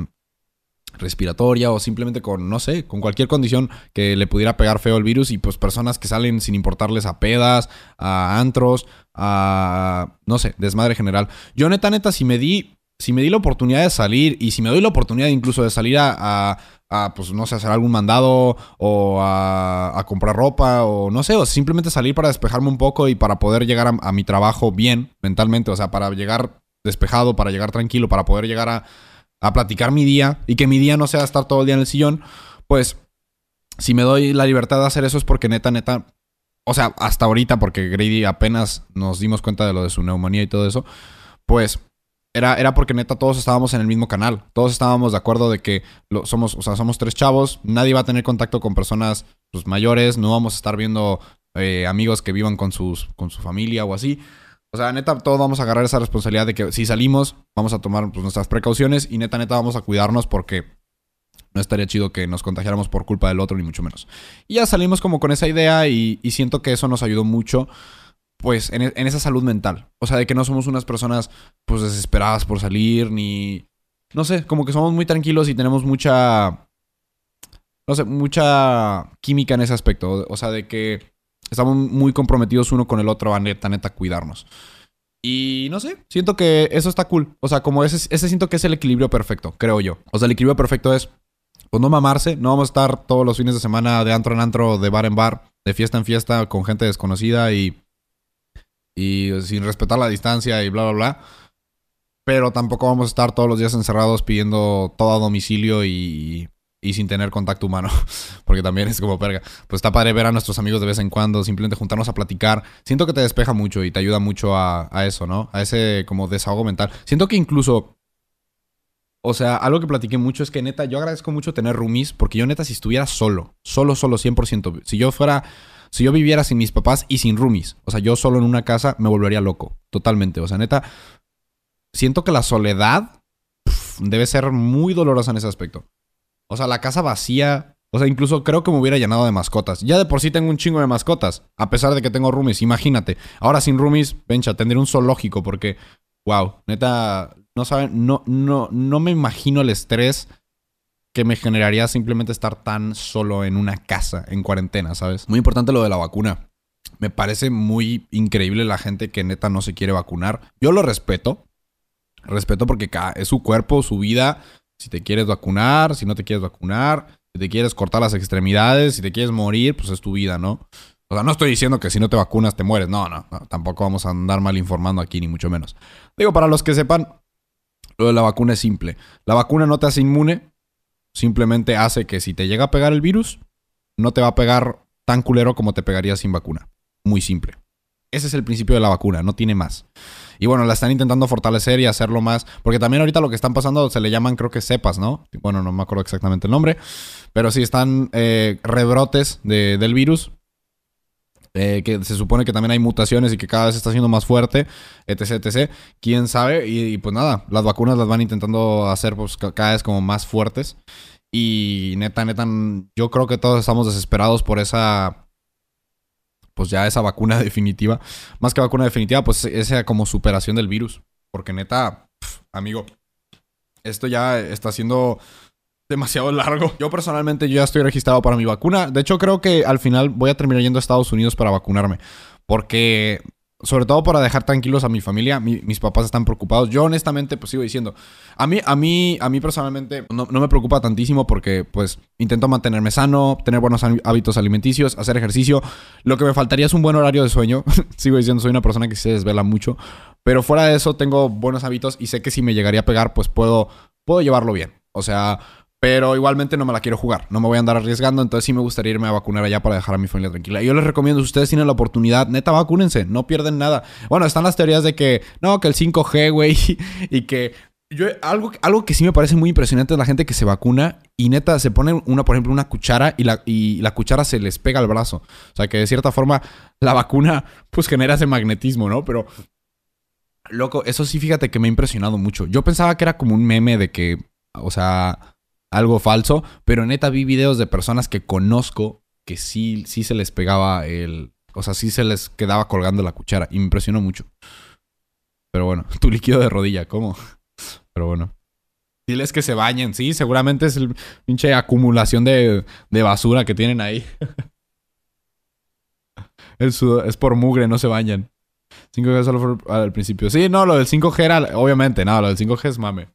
respiratoria o simplemente con, no sé, con cualquier condición que le pudiera pegar feo el virus y pues personas que salen sin importarles a pedas, a antros, a, no sé, desmadre general. Yo neta, neta, si me di, si me di la oportunidad de salir y si me doy la oportunidad incluso de salir a, pues, no sé, hacer algún mandado o a, comprar ropa o no sé, o simplemente salir para despejarme un poco y para poder llegar a, mi trabajo bien mentalmente, o sea, para llegar despejado, para llegar tranquilo, para poder llegar a, a platicar mi día y que mi día no sea estar todo el día en el sillón, pues si me doy la libertad de hacer eso es porque neta, neta, o sea, hasta ahorita, porque Grady apenas nos dimos cuenta de lo de su neumonía y todo eso, pues era, era porque neta todos estábamos en el mismo canal. Todos estábamos de acuerdo de que lo, somos, o sea, somos tres chavos. Nadie va a tener contacto con personas pues, mayores. No vamos a estar viendo eh, amigos que vivan con, sus, con su familia o así. O sea, neta, todos vamos a agarrar esa responsabilidad de que si salimos, vamos a tomar pues, nuestras precauciones y neta, neta, vamos a cuidarnos porque no estaría chido que nos contagiáramos por culpa del otro, ni mucho menos. Y ya salimos como con esa idea y, y siento que eso nos ayudó mucho pues, en, esa salud mental. O sea, de que no somos unas personas, pues, desesperadas por salir, ni... No sé, como que somos muy tranquilos y tenemos mucha... No sé, mucha química en ese aspecto. O sea, de que estamos muy comprometidos uno con el otro a neta, neta, cuidarnos. Y no sé, siento que eso está cool. O sea, como ese, ese siento que es el equilibrio perfecto, creo yo. O sea, el equilibrio perfecto es, pues no mamarse, no vamos a estar todos los fines de semana de antro en antro, de bar en bar, de fiesta en fiesta con gente desconocida y y sin respetar la distancia y bla, bla, bla. Pero tampoco vamos a estar todos los días encerrados pidiendo todo a domicilio y, y sin tener contacto humano. Porque también es como perga. Pues está padre ver a nuestros amigos de vez en cuando, simplemente juntarnos a platicar. Siento que te despeja mucho y te ayuda mucho a, a eso, ¿no? A ese como desahogo mental. Siento que incluso o sea, algo que platiqué mucho es que neta, yo agradezco mucho tener roomies, porque yo neta, si estuviera solo, solo, solo, 100%, si yo fuera si yo viviera sin mis papás y sin roomies, o sea, yo solo en una casa, me volvería loco. Totalmente. O sea, neta, siento que la soledad debe ser muy dolorosa en ese aspecto. O sea, la casa vacía. O sea, incluso creo que me hubiera llenado de mascotas. Ya de por sí tengo un chingo de mascotas. A pesar de que tengo roomies. Imagínate. Ahora sin roomies, vencha, tendría un zoológico. Porque, wow, neta, no saben, no, no, no me imagino el estrés que me generaría simplemente estar tan solo en una casa, en cuarentena, ¿sabes? Muy importante lo de la vacuna. Me parece muy increíble la gente que neta no se quiere vacunar. Yo lo respeto. Respeto porque es su cuerpo, su vida. Si te quieres vacunar, si no te quieres vacunar, si te quieres cortar las extremidades, si te quieres morir, pues es tu vida, ¿no? O sea, no estoy diciendo que si no te vacunas te mueres. No, no, no. Tampoco vamos a andar mal informando aquí, ni mucho menos. Digo, para los que sepan, lo de la vacuna es simple. La vacuna no te hace inmune, Simplemente hace que si te llega a pegar el virus, no te va a pegar tan culero como te pegaría sin vacuna. Muy simple. Ese es el principio de la vacuna, no tiene más. Y bueno, la están intentando fortalecer y hacerlo más. Porque también ahorita lo que están pasando se le llaman, creo que cepas, ¿no? Bueno, no me acuerdo exactamente el nombre. Pero sí están eh, rebrotes del virus. Eh, que se supone que también hay mutaciones y que cada vez está siendo más fuerte, etc, etc. ¿Quién sabe? Y, pues nada, las vacunas las van intentando hacer pues, cada vez como más fuertes. Y neta, neta, yo creo que todos estamos desesperados por esa, pues ya esa vacuna definitiva. Más que vacuna definitiva, pues esa como superación del virus. Porque neta, amigo, esto ya está siendo demasiado largo. Yo personalmente yo ya estoy registrado para mi vacuna. De hecho, creo que al final voy a terminar yendo a Estados Unidos para vacunarme. Porque sobre todo para dejar tranquilos a mi familia. mis papás están preocupados. Yo honestamente, pues sigo diciendo, a mí, a mí, a mí personalmente no, me preocupa tantísimo porque pues intento mantenerme sano, tener buenos hábitos alimenticios, hacer ejercicio. Lo que me faltaría es un buen horario de sueño. sigo diciendo, soy una persona que se desvela mucho. Pero fuera de eso, tengo buenos hábitos y sé que si me llegaría a pegar, pues puedo, puedo llevarlo bien. O sea, pero igualmente no me la quiero jugar, no me voy a andar arriesgando, entonces sí me gustaría irme a vacunar allá para dejar a mi familia tranquila. yo les recomiendo, si ustedes tienen la oportunidad, neta, vacúnense, no pierden nada. Bueno, están las teorías de que, no, que el 5G, güey, y que... Yo, algo, algo que sí me parece muy impresionante es la gente que se vacuna y neta se pone una, por ejemplo, una cuchara y la, y la cuchara se les pega al brazo. O sea que de cierta forma la vacuna pues genera ese magnetismo, ¿no? Pero Loco, eso sí, fíjate que me ha impresionado mucho. Yo pensaba que era como un meme de que, o sea, algo falso, pero neta vi videos de personas que conozco que sí, sí se les pegaba el, o sea, sí se les quedaba colgando la cuchara y me impresionó mucho. Pero bueno, tu líquido de rodilla, ¿cómo? Pero bueno. Diles que se bañen, sí, seguramente es el pinche acumulación de, de basura que tienen ahí. es por mugre, no se bañan. 5G solo fue al principio. Sí, no, lo del 5G era, obviamente, no, lo del 5G es mame.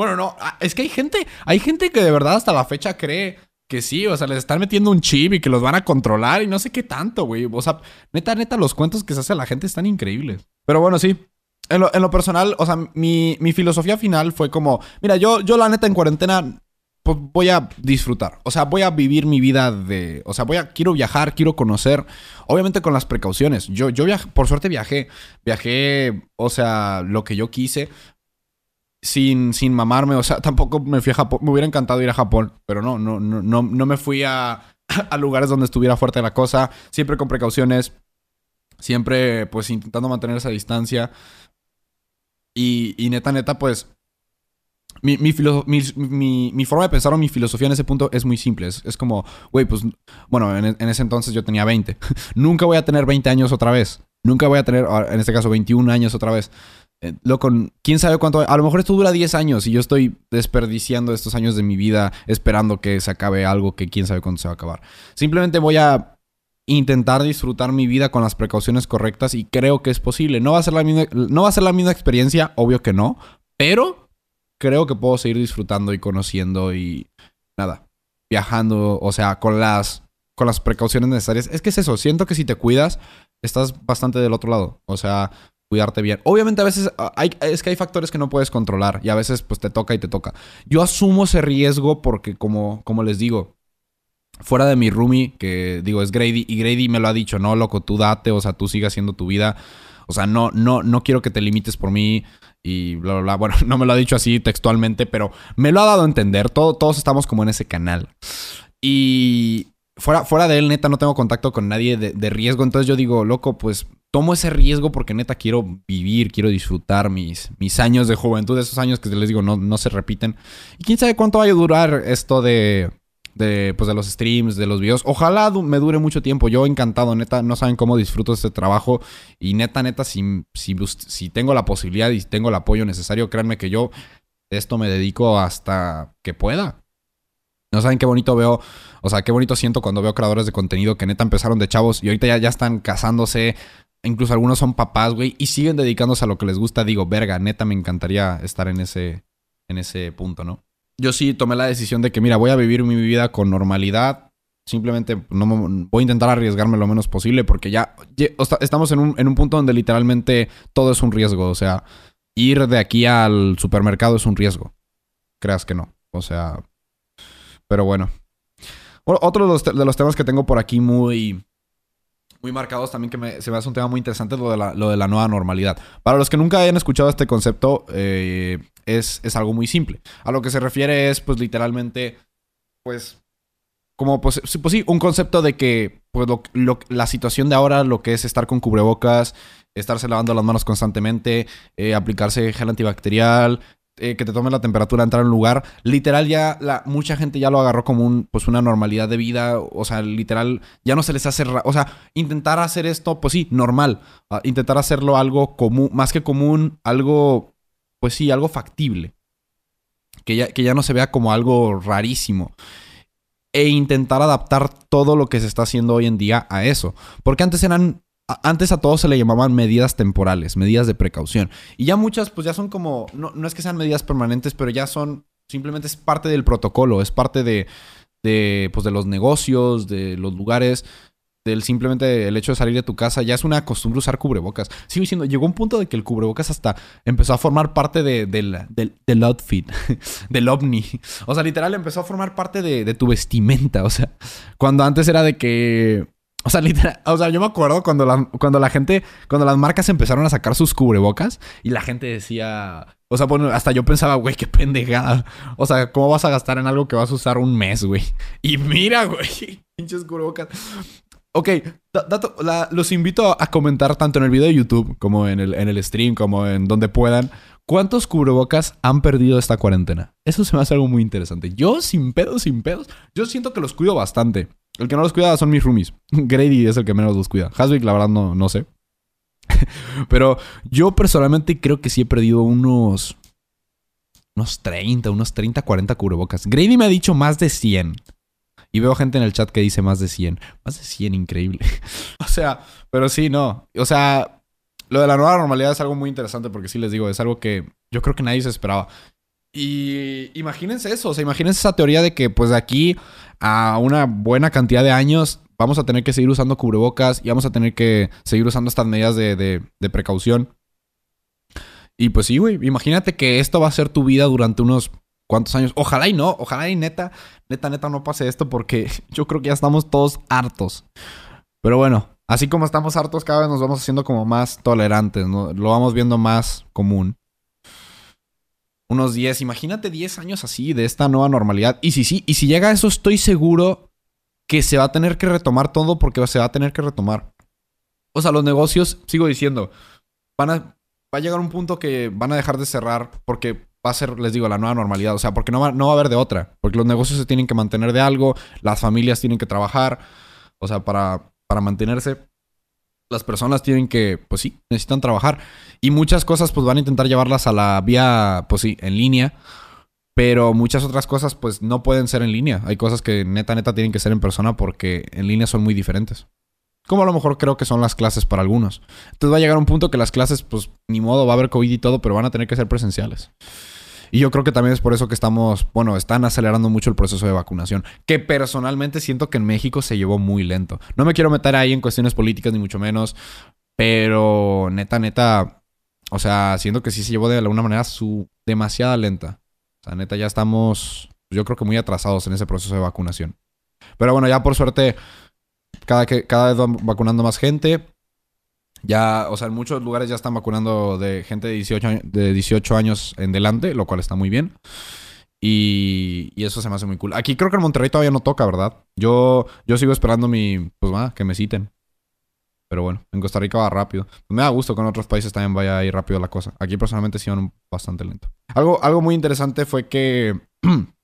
Bueno, no, ah, es que hay gente, hay gente que de verdad hasta la fecha cree que sí, o sea, les están metiendo un chip y que los van a controlar y no sé qué tanto, güey. O sea, neta, neta, los cuentos que se hace la gente están increíbles. Pero bueno, sí. En lo, personal, o sea, mi, mi, filosofía final fue como, mira, yo, yo la neta en cuarentena pues voy a disfrutar. O sea, voy a vivir mi vida de. O sea, voy a. Quiero viajar, quiero conocer. Obviamente con las precauciones. Yo, yo viajé, por suerte viajé. Viajé, o sea, lo que yo quise sin, sin mamarme. O sea, tampoco me fui a Japón. Me hubiera encantado ir a Japón, pero no, no, no, no, no me fui a, a lugares donde estuviera fuerte la cosa. Siempre con precauciones. Siempre, pues, intentando mantener esa distancia. Y, y neta, neta, pues. Mi, mi, mi, mi, forma de pensar o mi filosofía en ese punto es muy simple. Es, como, güey, pues, bueno, en, en, ese entonces yo tenía 20. Nunca voy a tener 20 años otra vez. Nunca voy a tener, en este caso, 21 años otra vez. Eh, loco, quién sabe cuánto. A lo mejor esto dura 10 años y yo estoy desperdiciando estos años de mi vida esperando que se acabe algo que quién sabe cuándo se va a acabar. Simplemente voy a intentar disfrutar mi vida con las precauciones correctas y creo que es posible. No va a ser la misma, no va a ser la misma experiencia, obvio que no, pero creo que puedo seguir disfrutando y conociendo y nada, viajando, o sea, con las con las precauciones necesarias. Es que es eso, siento que si te cuidas, estás bastante del otro lado. O sea, cuidarte bien. Obviamente a veces ah, hay, es que hay factores que no puedes controlar y a veces pues te toca y te toca. Yo asumo ese riesgo porque como, como les digo, fuera de mi roomie, que digo es Grady, y Grady me lo ha dicho, no, loco, tú date, o sea, tú sigas haciendo tu vida. O sea, no, no, no quiero que te limites por mí y bla, bla, bla. Bueno, no me lo ha dicho así textualmente, pero me lo ha dado a entender. todos estamos como en ese canal. Y fuera, fuera de él, neta, no tengo contacto con nadie de riesgo. Entonces yo digo, loco, pues tomo ese riesgo porque neta quiero vivir, quiero disfrutar mis, mis años de juventud, esos años que les digo no, no se repiten. Y quién sabe cuánto vaya a durar esto de, de, pues de los streams, de los videos. Ojalá me dure mucho tiempo. Yo encantado, neta, no saben cómo disfruto este trabajo. Y neta, neta, si, si, tengo la posibilidad y tengo el apoyo necesario, créanme que yo esto me dedico hasta que pueda. No saben qué bonito veo, o sea, qué bonito siento cuando veo creadores de contenido que neta empezaron de chavos y ahorita ya, ya están casándose, Incluso algunos son papás, güey, y siguen dedicándose a lo que les gusta. Digo, verga, neta, me encantaría estar en ese, en ese punto, ¿no? Yo sí tomé la decisión de que, mira, voy a vivir mi vida con normalidad. Simplemente no voy a intentar arriesgarme lo menos posible porque ya, estamos en un, en un punto donde literalmente todo es un riesgo. O sea, ir de aquí al supermercado es un riesgo. Creas que no. O sea, pero bueno. otro de los, de los temas que tengo por aquí muy muy marcados también que se me hace un tema muy interesante lo de, la, lo de la nueva normalidad. Para los que nunca hayan escuchado este concepto, eh, es, es, algo muy simple. A lo que se refiere es, pues, literalmente, pues, como, pues, pues sí, un concepto de que, pues, la situación de ahora, lo que es estar con cubrebocas, estarse lavando las manos constantemente, eh, aplicarse gel antibacterial, eh, que te tome la temperatura, entrar a un lugar, literal ya la, mucha gente ya lo agarró como un, pues una normalidad de vida, o sea, literal ya no se les hace, o sea, intentar hacer esto, pues sí, normal, ah, intentar hacerlo algo común, más que común, algo, pues sí, algo factible, que ya, que ya no se vea como algo rarísimo e intentar adaptar todo lo que se está haciendo hoy en día a eso, porque antes eran antes a todos se le llamaban medidas temporales, medidas de precaución. Y ya muchas, pues ya son como, no, no es que sean medidas permanentes, pero ya son, simplemente es parte del protocolo, es parte de, de, pues de los negocios, de los lugares del simplemente el hecho de salir de tu casa, ya es una costumbre usar cubrebocas. Sigo diciendo, llegó un punto de que el cubrebocas hasta empezó a formar parte de, del, del, outfit, del ovni. O sea, literal empezó a formar parte de, tu vestimenta. O sea, cuando antes era de que... O sea, literal, o sea, yo me acuerdo cuando la, cuando la gente, cuando las marcas empezaron a sacar sus cubrebocas y la gente decía, o sea, bueno, hasta yo pensaba, güey, qué pendejada. O sea, ¿cómo vas a gastar en algo que vas a usar un mes, güey? Y mira, güey, pinches cubrebocas. Ok, los invito a comentar tanto en el video de YouTube como en el, en el stream, como en donde puedan. ¿Cuántos cubrebocas han perdido esta cuarentena? Eso se me hace algo muy interesante. Yo, sin pedos, sin pedos, yo siento que los cuido bastante. El que no los cuida son mis roomies. Grady es el que menos los cuida. Haswick, la verdad, no, no sé. Pero yo personalmente creo que sí he perdido unos. Unos 30, unos 30, 40 cubrebocas. Grady me ha dicho más de 100. Y veo gente en el chat que dice más de 100. Más de 100, increíble. o sea, pero sí, no. O sea, lo de la nueva normalidad es algo muy interesante porque sí les digo, es algo que yo creo que nadie se esperaba. Y imagínense eso, o sea, imagínense esa teoría de que pues de aquí a una buena cantidad de años vamos a tener que seguir usando cubrebocas y vamos a tener que seguir usando estas medidas de, de, precaución. Y pues sí, güey, imagínate que esto va a ser tu vida durante unos cuántos años. Ojalá y no, ojalá y neta, neta, neta no pase esto porque yo creo que ya estamos todos hartos. Pero bueno, así como estamos hartos, cada vez nos vamos haciendo como más tolerantes, ¿no? Lo vamos viendo más común. Unos 10, imagínate 10 años así de esta nueva normalidad. Y si sí, y si llega eso, estoy seguro que se va a tener que retomar todo porque se va a tener que retomar. O sea, los negocios, sigo diciendo, van a, va a llegar un punto que van a dejar de cerrar porque va a ser, les digo, la nueva normalidad. O sea, porque no va, no va a haber de otra. Porque los negocios se tienen que mantener de algo, las familias tienen que trabajar. O sea, para, para mantenerse, las personas tienen que, pues sí, necesitan trabajar. Y muchas cosas, pues van a intentar llevarlas a la vía, pues sí, en línea. Pero muchas otras cosas, pues no pueden ser en línea. Hay cosas que neta, neta tienen que ser en persona porque en línea son muy diferentes. Como a lo mejor creo que son las clases para algunos. Entonces va a llegar un punto que las clases, pues ni modo, va a haber COVID y todo, pero van a tener que ser presenciales. Y yo creo que también es por eso que estamos, bueno, están acelerando mucho el proceso de vacunación, que personalmente siento que en México se llevó muy lento. No me quiero meter ahí en cuestiones políticas ni mucho menos, pero neta, neta, o sea, siento que sí se llevó de alguna manera su demasiada lenta. O sea, neta, ya estamos, yo creo que muy atrasados en ese proceso de vacunación. Pero bueno, ya por suerte, cada, que, cada vez van vacunando más gente. Ya, o sea, en muchos lugares ya están vacunando de gente de 18, de 18 años en delante, lo cual está muy bien. Y, y, eso se me hace muy cool. Aquí creo que en Monterrey todavía no toca, ¿verdad? Yo, yo sigo esperando mi, pues va, que me citen. Pero bueno, en Costa Rica va rápido. Pues me da gusto que en otros países también vaya a ir rápido la cosa. Aquí personalmente sí van bastante lento. Algo, algo muy interesante fue que,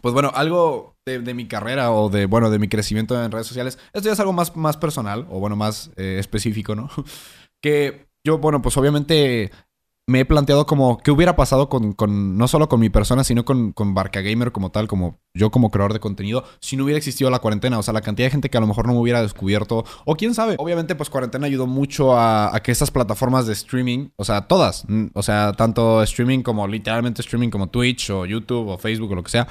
pues bueno, algo de, mi carrera o de, bueno, de mi crecimiento en redes sociales. Esto ya es algo más, más personal o, bueno, más eh, específico, ¿no? que yo, bueno, pues obviamente me he planteado como qué hubiera pasado con, con no solo con mi persona, sino con, con Barca Gamer como tal, como yo como creador de contenido, si no hubiera existido la cuarentena. O sea, la cantidad de gente que a lo mejor no me hubiera descubierto. O quién sabe. Obviamente, pues cuarentena ayudó mucho a, a que estas plataformas de streaming, o sea, todas, o sea, tanto streaming como literalmente streaming como Twitch o YouTube o Facebook o lo que sea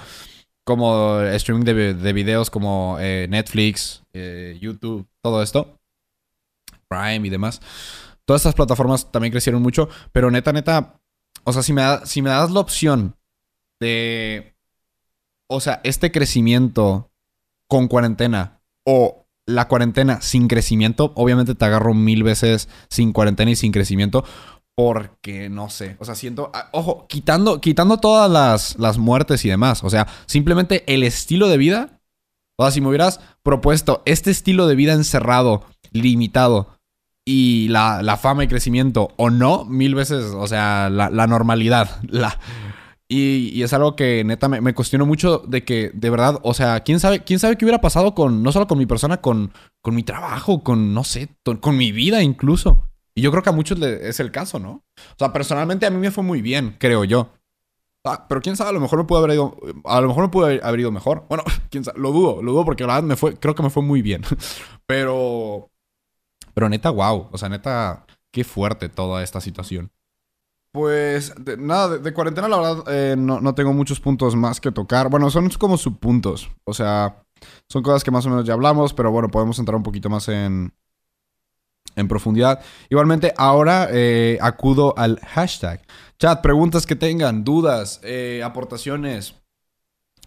como streaming de, videos como eh, Netflix, eh, YouTube, todo esto, Prime y demás. Todas estas plataformas también crecieron mucho, pero neta, neta, o sea, si me, si me das la opción de, o sea, este crecimiento con cuarentena o la cuarentena sin crecimiento, obviamente te agarro mil veces sin cuarentena y sin crecimiento, porque no sé, o sea, siento, ah, ojo, quitando, quitando todas las, las muertes y demás, o sea, simplemente el estilo de vida, o sea, si me hubieras propuesto este estilo de vida encerrado, limitado, y la, la fama y crecimiento, o no, mil veces, o sea, la, la normalidad, la... Y, y, es algo que neta me, me, cuestiono mucho de que, de verdad, o sea, ¿quién sabe, quién sabe qué hubiera pasado con, no solo con mi persona, con, con mi trabajo, con, no sé, con mi vida incluso? Y yo creo que a muchos es el caso, ¿no? O sea, personalmente a mí me fue muy bien, creo yo. Ah, pero quién sabe, a lo mejor me pudo haber ido, a lo mejor me pudo haber ido mejor. Bueno, quién sabe, lo dudo, lo dudo porque la verdad me fue, creo que me fue muy bien. Pero, Pero neta, wow. O sea, neta, qué fuerte toda esta situación. Pues nada, de, cuarentena la verdad eh, no, no, tengo muchos puntos más que tocar. Bueno, son como subpuntos. O sea, son cosas que más o menos ya hablamos, pero bueno, podemos entrar un poquito más en, en profundidad. Igualmente, ahora eh, acudo al hashtag. Chat, preguntas que tengan, dudas, eh, aportaciones,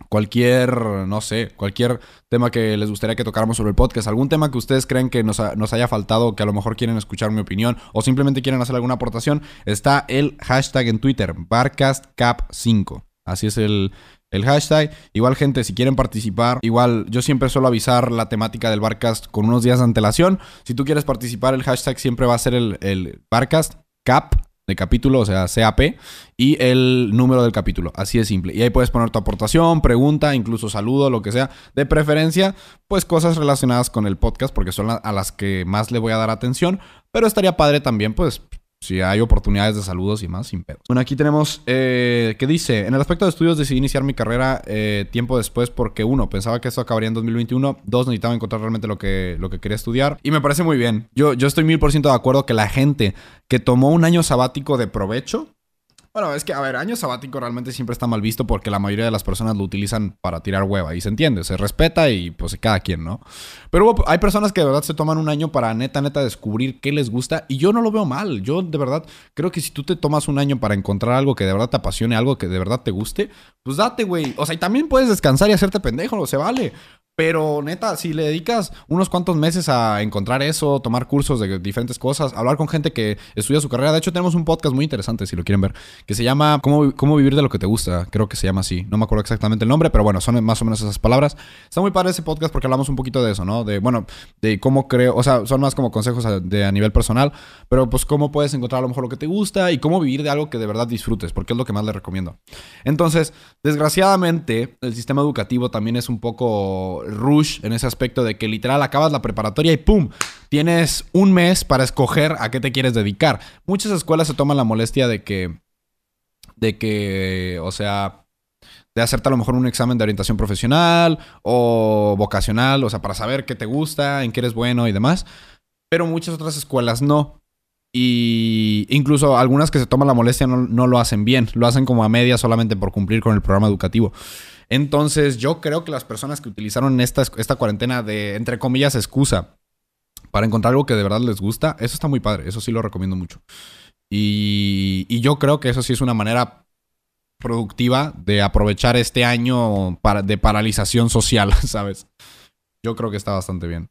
cualquier, no sé, cualquier tema que les gustaría que tocáramos sobre el podcast, algún tema que ustedes creen que nos, nos, haya faltado, que a lo mejor quieren escuchar mi opinión o simplemente quieren hacer alguna aportación, está el hashtag en Twitter, BarcastCap5. Así es el, el hashtag. Igual, gente, si quieren participar, igual yo siempre suelo avisar la temática del Barcast con unos días de antelación. Si tú quieres participar, el hashtag siempre va a ser el, el Barcast Cap de capítulo, o sea, CAP, y el número del capítulo. Así de simple. Y ahí puedes poner tu aportación, pregunta, incluso saludo, lo que sea. De preferencia, pues cosas relacionadas con el podcast, porque son a las que más le voy a dar atención. Pero estaría padre también, pues, si hay oportunidades de saludos y más, sin pedos. Bueno, aquí tenemos, eh, ¿qué dice? En el aspecto de estudios decidí iniciar mi carrera eh, tiempo después porque uno, pensaba que esto acabaría en 2021, dos, necesitaba encontrar realmente lo que, lo que quería estudiar y me parece muy bien. Yo, yo estoy mil por ciento de acuerdo que la gente que tomó un año sabático de provecho, bueno, es que, a ver, año sabático realmente siempre está mal visto porque la mayoría de las personas lo utilizan para tirar hueva y se entiende, se respeta y pues cada quien, ¿no? Pero hay personas que de verdad se toman un año para neta, neta descubrir qué les gusta y yo no lo veo mal. Yo de verdad creo que si tú te tomas un año para encontrar algo que de verdad te apasione, algo que de verdad te guste, pues date, güey. O sea, y también puedes descansar y hacerte pendejo, se vale. Pero neta, si le dedicas unos cuantos meses a encontrar eso, tomar cursos de diferentes cosas, hablar con gente que estudia su carrera. De hecho, tenemos un podcast muy interesante, si lo quieren ver, que se llama ¿Cómo, cómo vivir de lo que te gusta? Creo que se llama así. No me acuerdo exactamente el nombre, pero bueno, son más o menos esas palabras. Está muy padre ese podcast porque hablamos un poquito de eso, ¿no? De, bueno, de cómo creo, o sea, son más como consejos a, de, a nivel personal, pero pues cómo puedes encontrar a lo mejor lo que te gusta y cómo vivir de algo que de verdad disfrutes, porque es lo que más le recomiendo. Entonces, desgraciadamente, el sistema educativo también es un poco rush en ese aspecto de que literal acabas la preparatoria y ¡pum! Tienes un mes para escoger a qué te quieres dedicar. Muchas escuelas se toman la molestia de que, de que, o sea, de hacerte a lo mejor un examen de orientación profesional o vocacional, o sea, para saber qué te gusta, en qué eres bueno y demás. Pero muchas otras escuelas no. Y incluso algunas que se toman la molestia no, no, lo hacen bien, lo hacen como a media solamente por cumplir con el programa educativo. Entonces yo creo que las personas que utilizaron esta, esta cuarentena de, entre comillas, excusa para encontrar algo que de verdad les gusta, eso está muy padre, eso sí lo recomiendo mucho. Y, yo creo que eso sí es una manera productiva de aprovechar este año para, de paralización social, ¿sabes? Yo creo que está bastante bien.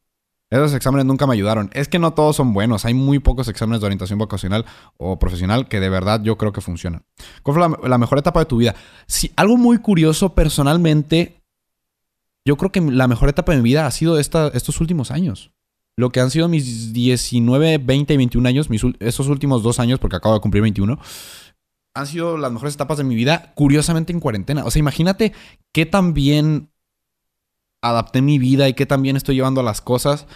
Esos exámenes nunca me ayudaron. Es que no todos son buenos. Hay muy pocos exámenes de orientación vocacional o profesional que de verdad yo creo que funcionan. ¿Cuál fue la, mejor etapa de tu vida? Sí, algo muy curioso personalmente. Yo creo que la mejor etapa de mi vida ha sido esta, estos últimos años. Lo que han sido mis 19, 20 y 21 años, mis, últimos dos años, porque acabo de cumplir 21, han sido las mejores etapas de mi vida, curiosamente en cuarentena. O sea, imagínate qué tan bien adapté mi vida y qué tan bien estoy llevando las cosas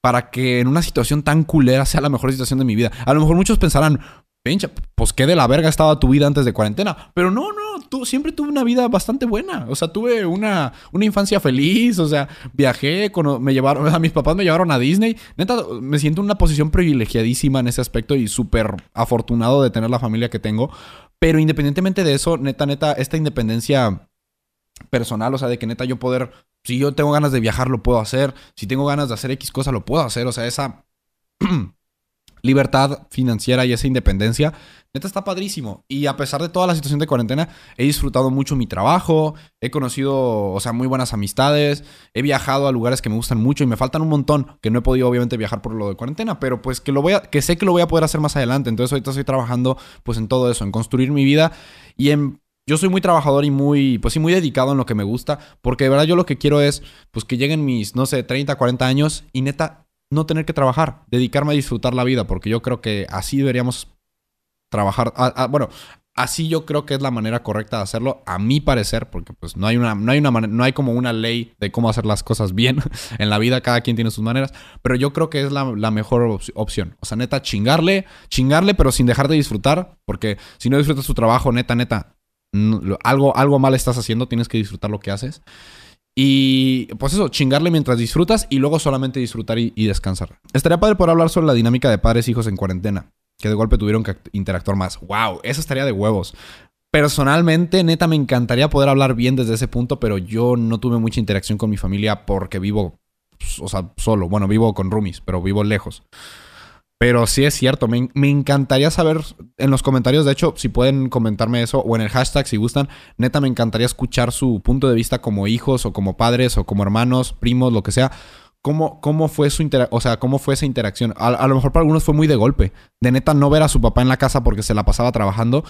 para que en una situación tan culera sea la mejor situación de mi vida. A lo mejor muchos pensarán, pincha, pues qué de la verga estaba tu vida antes de cuarentena. Pero no, no, tú siempre tuve una vida bastante buena. O sea, tuve una, una infancia feliz. O sea, viajé, me llevaron, a mis papás me llevaron a Disney. Neta, me siento en una posición privilegiadísima en ese aspecto y súper afortunado de tener la familia que tengo. Pero independientemente de eso, neta, neta, esta independencia personal, o sea, de que neta yo poder si yo tengo ganas de viajar, lo puedo hacer. Si tengo ganas de hacer X cosa, lo puedo hacer. O sea, esa libertad financiera y esa independencia, neta está padrísimo. Y a pesar de toda la situación de cuarentena, he disfrutado mucho mi trabajo, he conocido, o sea, muy buenas amistades, he viajado a lugares que me gustan mucho y me faltan un montón, que no he podido obviamente viajar por lo de cuarentena, pero pues que lo voy a, que sé que lo voy a poder hacer más adelante. Entonces ahorita estoy trabajando pues en todo eso, en construir mi vida y en yo soy muy trabajador y muy, pues sí, muy dedicado en lo que me gusta, porque de verdad yo lo que quiero es, pues que lleguen mis, no sé, 30, 40 años y neta, no tener que trabajar, dedicarme a disfrutar la vida, porque yo creo que así deberíamos trabajar, bueno, así yo creo que es la manera correcta de hacerlo, a mi parecer, porque pues no hay una, no hay una no hay como una ley de cómo hacer las cosas bien en la vida, cada quien tiene sus maneras, pero yo creo que es la, la mejor opción. O sea, neta, chingarle, chingarle, pero sin dejar de disfrutar, porque si no disfrutas tu trabajo, neta, neta, algo, algo mal estás haciendo, tienes que disfrutar lo que haces. Y pues eso, chingarle mientras disfrutas y luego solamente disfrutar y, y descansar. Estaría padre por hablar sobre la dinámica de padres e hijos en cuarentena, que de golpe tuvieron que interactuar más. ¡Wow! Eso estaría de huevos. Personalmente, neta, me encantaría poder hablar bien desde ese punto, pero yo no tuve mucha interacción con mi familia porque vivo, o sea, solo. Bueno, vivo con roomies, pero vivo lejos. Pero sí es cierto, me, me, encantaría saber en los comentarios, de hecho, si pueden comentarme eso o en el hashtag si gustan, neta me encantaría escuchar su punto de vista como hijos o como padres o como hermanos, primos, lo que sea. ¿Cómo, cómo fue su o sea, cómo fue esa interacción? A, a, lo mejor para algunos fue muy de golpe. De neta no ver a su papá en la casa porque se la pasaba trabajando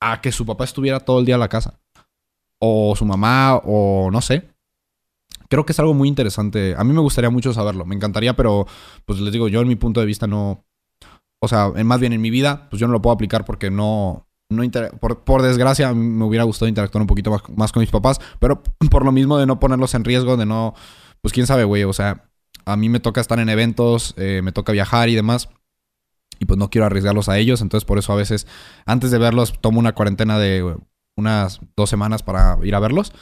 a que su papá estuviera todo el día en la casa. O su mamá, o no sé. Creo que es algo muy interesante. A mí me gustaría mucho saberlo. Me encantaría, pero pues les digo, yo en mi punto de vista no. O sea, más bien en mi vida, pues yo no lo puedo aplicar porque no. no por, por, desgracia, me hubiera gustado interactuar un poquito más, más, con mis papás, pero por lo mismo de no ponerlos en riesgo, de no. Pues quién sabe, güey. O sea, a mí me toca estar en eventos, eh, me toca viajar y demás. Y pues no quiero arriesgarlos a ellos. Entonces, por eso a veces, antes de verlos, tomo una cuarentena de unas dos semanas para ir a verlos.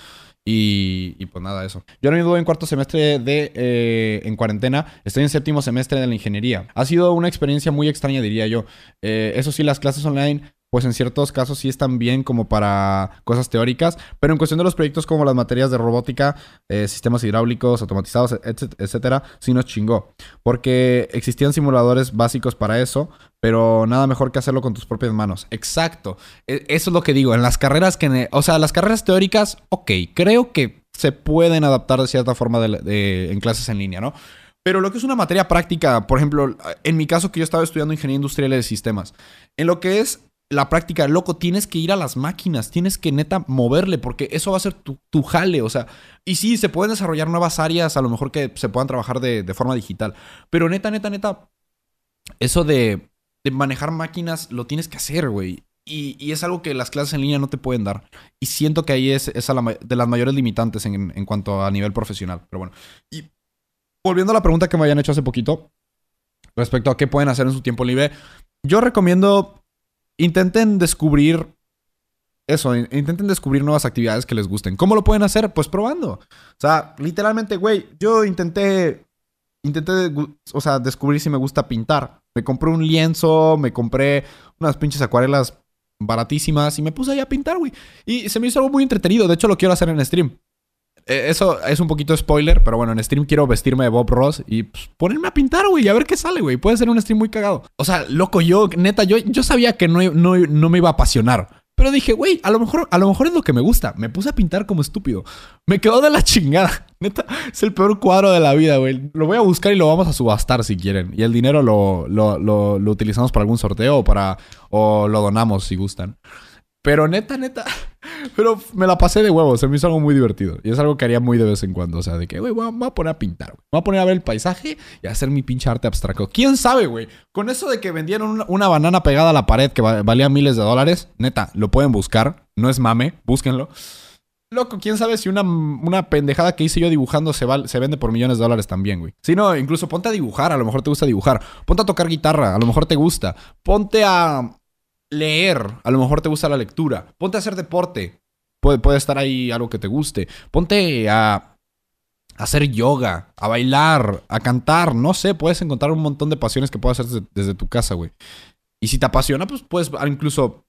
Y, y, pues nada, eso. Yo ahora mismo voy en cuarto semestre de eh, en cuarentena. Estoy en séptimo semestre de la ingeniería. Ha sido una experiencia muy extraña, diría yo. Eh, eso sí, las clases online pues en ciertos casos sí están bien como para cosas teóricas, pero en cuestión de los proyectos como las materias de robótica, eh, sistemas hidráulicos, automatizados, etcétera, sí nos chingó. Porque existían simuladores básicos para eso, pero nada mejor que hacerlo con tus propias manos. Exacto. E, eso es lo que digo. En las carreras que... O sea, las carreras teóricas, ok, creo que se pueden adaptar de cierta forma en clases en línea, ¿no? Pero lo que es una materia práctica, por ejemplo, en mi caso que yo estaba estudiando ingeniería industrial de sistemas, en lo que es la práctica, loco, tienes que ir a las máquinas, tienes que neta moverle, porque eso va a ser tu, tu, jale, o sea, y sí, se pueden desarrollar nuevas áreas, a lo mejor que se puedan trabajar de, de forma digital, pero neta, neta, neta, eso de, manejar máquinas lo tienes que hacer, güey. Y, es algo que las clases en línea no te pueden dar. Y siento que ahí es, es de las mayores limitantes en, en cuanto a nivel profesional. Pero bueno. Y volviendo a la pregunta que me habían hecho hace poquito, respecto a qué pueden hacer en su tiempo libre, yo recomiendo intenten descubrir eso, intenten descubrir nuevas actividades que les gusten. ¿Cómo lo pueden hacer? Pues probando. O sea, literalmente, güey, yo intenté, intenté, o sea, descubrir si me gusta pintar. Me compré un lienzo, me compré unas pinches acuarelas baratísimas y me puse ahí a pintar, güey. Y se me hizo algo muy entretenido. De hecho, lo quiero hacer en stream. Eh, eso es un poquito spoiler, pero bueno, en stream quiero vestirme de Bob Ross y pues, ponerme a pintar, güey, a ver qué sale, güey. Puede ser un stream muy cagado. O sea, loco, yo, neta, yo, yo sabía que no, no, no me iba a apasionar. Pero dije, güey, a lo mejor, a lo mejor es lo que me gusta. Me puse a pintar como estúpido. Me quedó de la chingada. Neta, es el peor cuadro de la vida, güey. Lo voy a buscar y lo vamos a subastar si quieren. Y el dinero lo, lo, lo, lo utilizamos para algún sorteo o para. o lo donamos si gustan. Pero neta, neta. Pero me la pasé de huevos. Se me hizo algo muy divertido. Y es algo que haría muy de vez en cuando. O sea, de que, güey, voy a poner a pintar. Güey. Voy a poner a ver el paisaje y a hacer mi pinche arte abstracto. ¿Quién sabe, güey? Con eso de que vendieron una, una, banana pegada a la pared que valía miles de dólares. Neta, lo pueden buscar. No es mame. Búsquenlo. Loco, quién sabe si una, una pendejada que hice yo dibujando se, va, se vende por millones de dólares también, güey. Si no, incluso ponte a dibujar. A lo mejor te gusta dibujar. Ponte a tocar guitarra. A lo mejor te gusta. Ponte a leer, a lo mejor te gusta la lectura. Ponte a hacer deporte, puede, puede estar ahí algo que te guste. Ponte a, hacer yoga, a bailar, a cantar, no sé, puedes encontrar un montón de pasiones que puedes hacer desde, tu casa, güey. Y si te apasiona, pues puedes incluso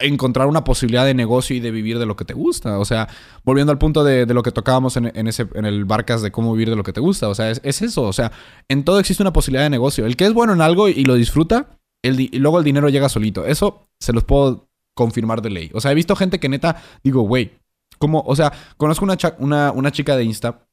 encontrar una posibilidad de negocio y de vivir de lo que te gusta. O sea, volviendo al punto de, lo que tocábamos en, en, ese, en el Barcas de cómo vivir de lo que te gusta. O sea, es, eso. O sea, en todo existe una posibilidad de negocio. El que es bueno en algo y lo disfruta, el y luego el dinero llega solito. Eso se los puedo confirmar de ley. O sea, he visto gente que neta, digo, güey, como, o sea, conozco una, una, una chica de Insta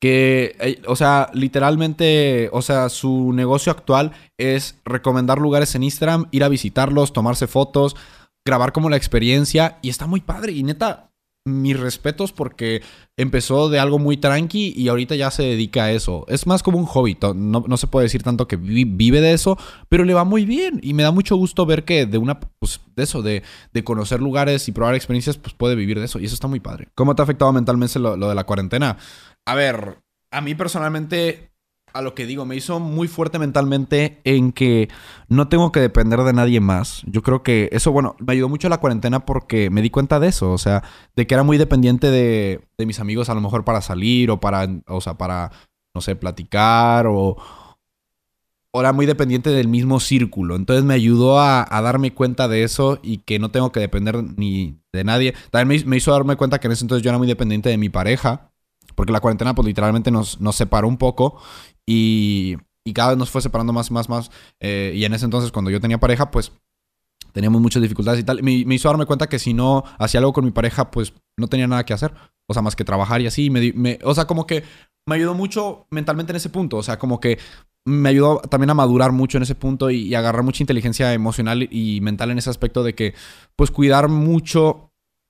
que, eh, o sea, literalmente, o sea, su negocio actual es recomendar lugares en Instagram, ir a visitarlos, tomarse fotos, grabar como la experiencia y está muy padre y neta, mis respetos porque empezó de algo muy tranqui y ahorita ya se dedica a eso. Es más como un hobby, no, no se puede decir tanto que vive de eso, pero le va muy bien y me da mucho gusto ver que de una, pues de eso, de, de conocer lugares y probar experiencias, pues puede vivir de eso y eso está muy padre. ¿Cómo te ha afectado mentalmente lo, lo de la cuarentena? A ver, a mí personalmente a lo que digo, me hizo muy fuerte mentalmente en que no tengo que depender de nadie más. Yo creo que eso, bueno, me ayudó mucho la cuarentena porque me di cuenta de eso, o sea, de que era muy dependiente de, de mis amigos a lo mejor para salir o para, o sea, para, no sé, platicar o, o era muy dependiente del mismo círculo. Entonces me ayudó a, darme cuenta de eso y que no tengo que depender ni de nadie. También me, me hizo darme cuenta que en ese entonces yo era muy dependiente de mi pareja porque la cuarentena pues literalmente nos, nos separó un poco y, y, cada vez nos fue separando más, más, más. Eh, y en ese entonces cuando yo tenía pareja pues teníamos muchas dificultades y tal. Me, hizo darme cuenta que si no hacía algo con mi pareja pues no tenía nada que hacer. O sea, más que trabajar y así. Me, me, o sea, como que me ayudó mucho mentalmente en ese punto. O sea, como que me ayudó también a madurar mucho en ese punto y, y, agarrar mucha inteligencia emocional y mental en ese aspecto de que, pues, cuidar mucho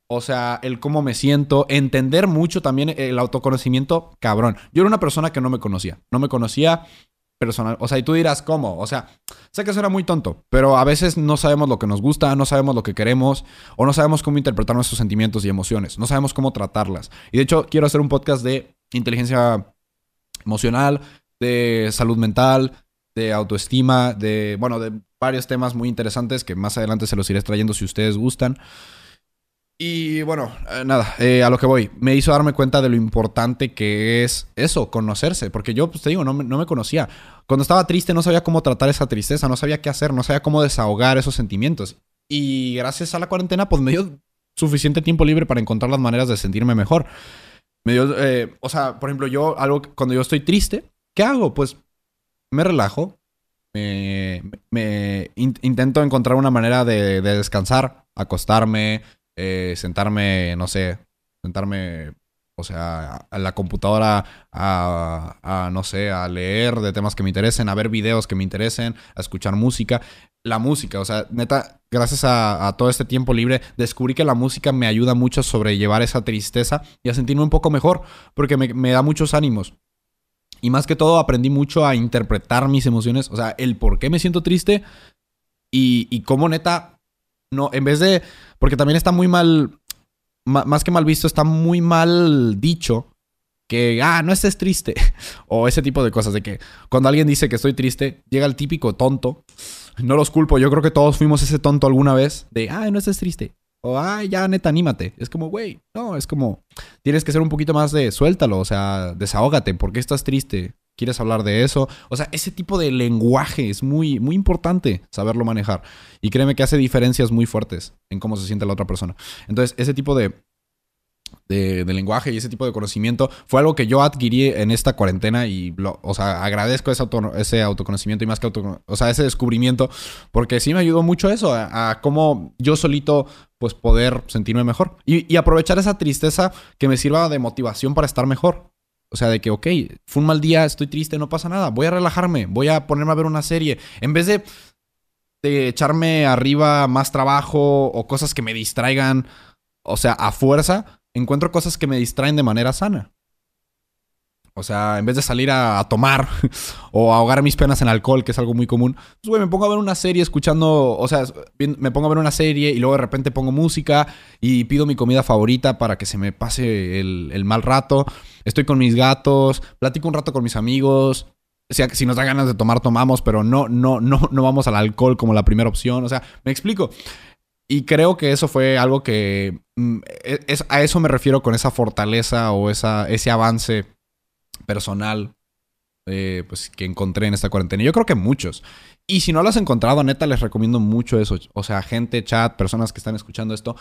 o sea, el cómo me siento, entender mucho también el autoconocimiento, cabrón. Yo era una persona que no me conocía, no me conocía personal. O sea, y tú dirás, ¿cómo? O sea, sé que eso era muy tonto, pero a veces no sabemos lo que nos gusta, no sabemos lo que queremos, o no sabemos cómo interpretar nuestros sentimientos y emociones, no sabemos cómo tratarlas. Y de hecho, quiero hacer un podcast de inteligencia emocional, de salud mental, de autoestima, de, bueno, de varios temas muy interesantes que más adelante se los iré trayendo si ustedes gustan. Y bueno, eh, nada, eh, a lo que voy. Me hizo darme cuenta de lo importante que es eso, conocerse. Porque yo, pues te digo, no me, no me, conocía. Cuando estaba triste no sabía cómo tratar esa tristeza, no sabía qué hacer, no sabía cómo desahogar esos sentimientos. Y gracias a la cuarentena, pues me dio suficiente tiempo libre para encontrar las maneras de sentirme mejor. Me dio, eh, o sea, por ejemplo, yo, algo, cuando yo estoy triste, ¿qué hago? Pues me relajo, me, me in, intento encontrar una manera de descansar, acostarme, eh, sentarme, no sé, sentarme, o sea, a la computadora a, no sé, a leer de temas que me interesen, a ver videos que me interesen, a escuchar música. La música, o sea, neta, gracias a, a todo este tiempo libre, descubrí que la música me ayuda mucho a sobrellevar esa tristeza y a sentirme un poco mejor, porque me, me da muchos ánimos. Y más que todo aprendí mucho a interpretar mis emociones, o sea, el por qué me siento triste y, y cómo neta no, en vez de. Porque también está muy mal. Más que mal visto, está muy mal dicho que, ah, no estés triste. o ese tipo de cosas. De que cuando alguien dice que estoy triste, llega el típico tonto. No los culpo, yo creo que todos fuimos ese tonto alguna vez. De, ah, no estés triste. O, ah, ya, neta, anímate. Es como, güey, no, es como, tienes que ser un poquito más de suéltalo, o sea, desahógate. ¿Por qué estás triste? Quieres hablar de eso. O sea, ese tipo de lenguaje es muy, muy importante saberlo manejar. Y créeme que hace diferencias muy fuertes en cómo se siente la otra persona. Entonces, ese tipo de, de, lenguaje y ese tipo de conocimiento fue algo que yo adquirí en esta cuarentena y, o sea, agradezco ese, auto, ese autoconocimiento y más que auto, o sea, ese descubrimiento, porque sí me ayudó mucho eso, a, cómo yo solito, pues, poder sentirme mejor y aprovechar esa tristeza que me sirva de motivación para estar mejor. O sea, de que, ok, fue un mal día, estoy triste, no pasa nada. Voy a relajarme, voy a ponerme a ver una serie. En vez de, de echarme arriba más trabajo o cosas que me distraigan, o sea, a fuerza, encuentro cosas que me distraen de manera sana. O sea, en vez de salir a, tomar o ahogar mis penas en alcohol, que es algo muy común, pues, me pongo a ver una serie escuchando, o sea, me pongo a ver una serie y luego de repente pongo música y pido mi comida favorita para que se me pase el, mal rato. Estoy con mis gatos, platico un rato con mis amigos. O sea, si nos da ganas de tomar, tomamos, pero no, no, no, no vamos al alcohol como la primera opción. O sea, me explico. Y creo que eso fue algo que... Mm, e, es, a eso me refiero con esa fortaleza o ese avance personal eh, pues, que encontré en esta cuarentena. Yo creo que muchos. Y si no lo has encontrado, neta, les recomiendo mucho eso. O sea, gente, chat, personas que están escuchando esto.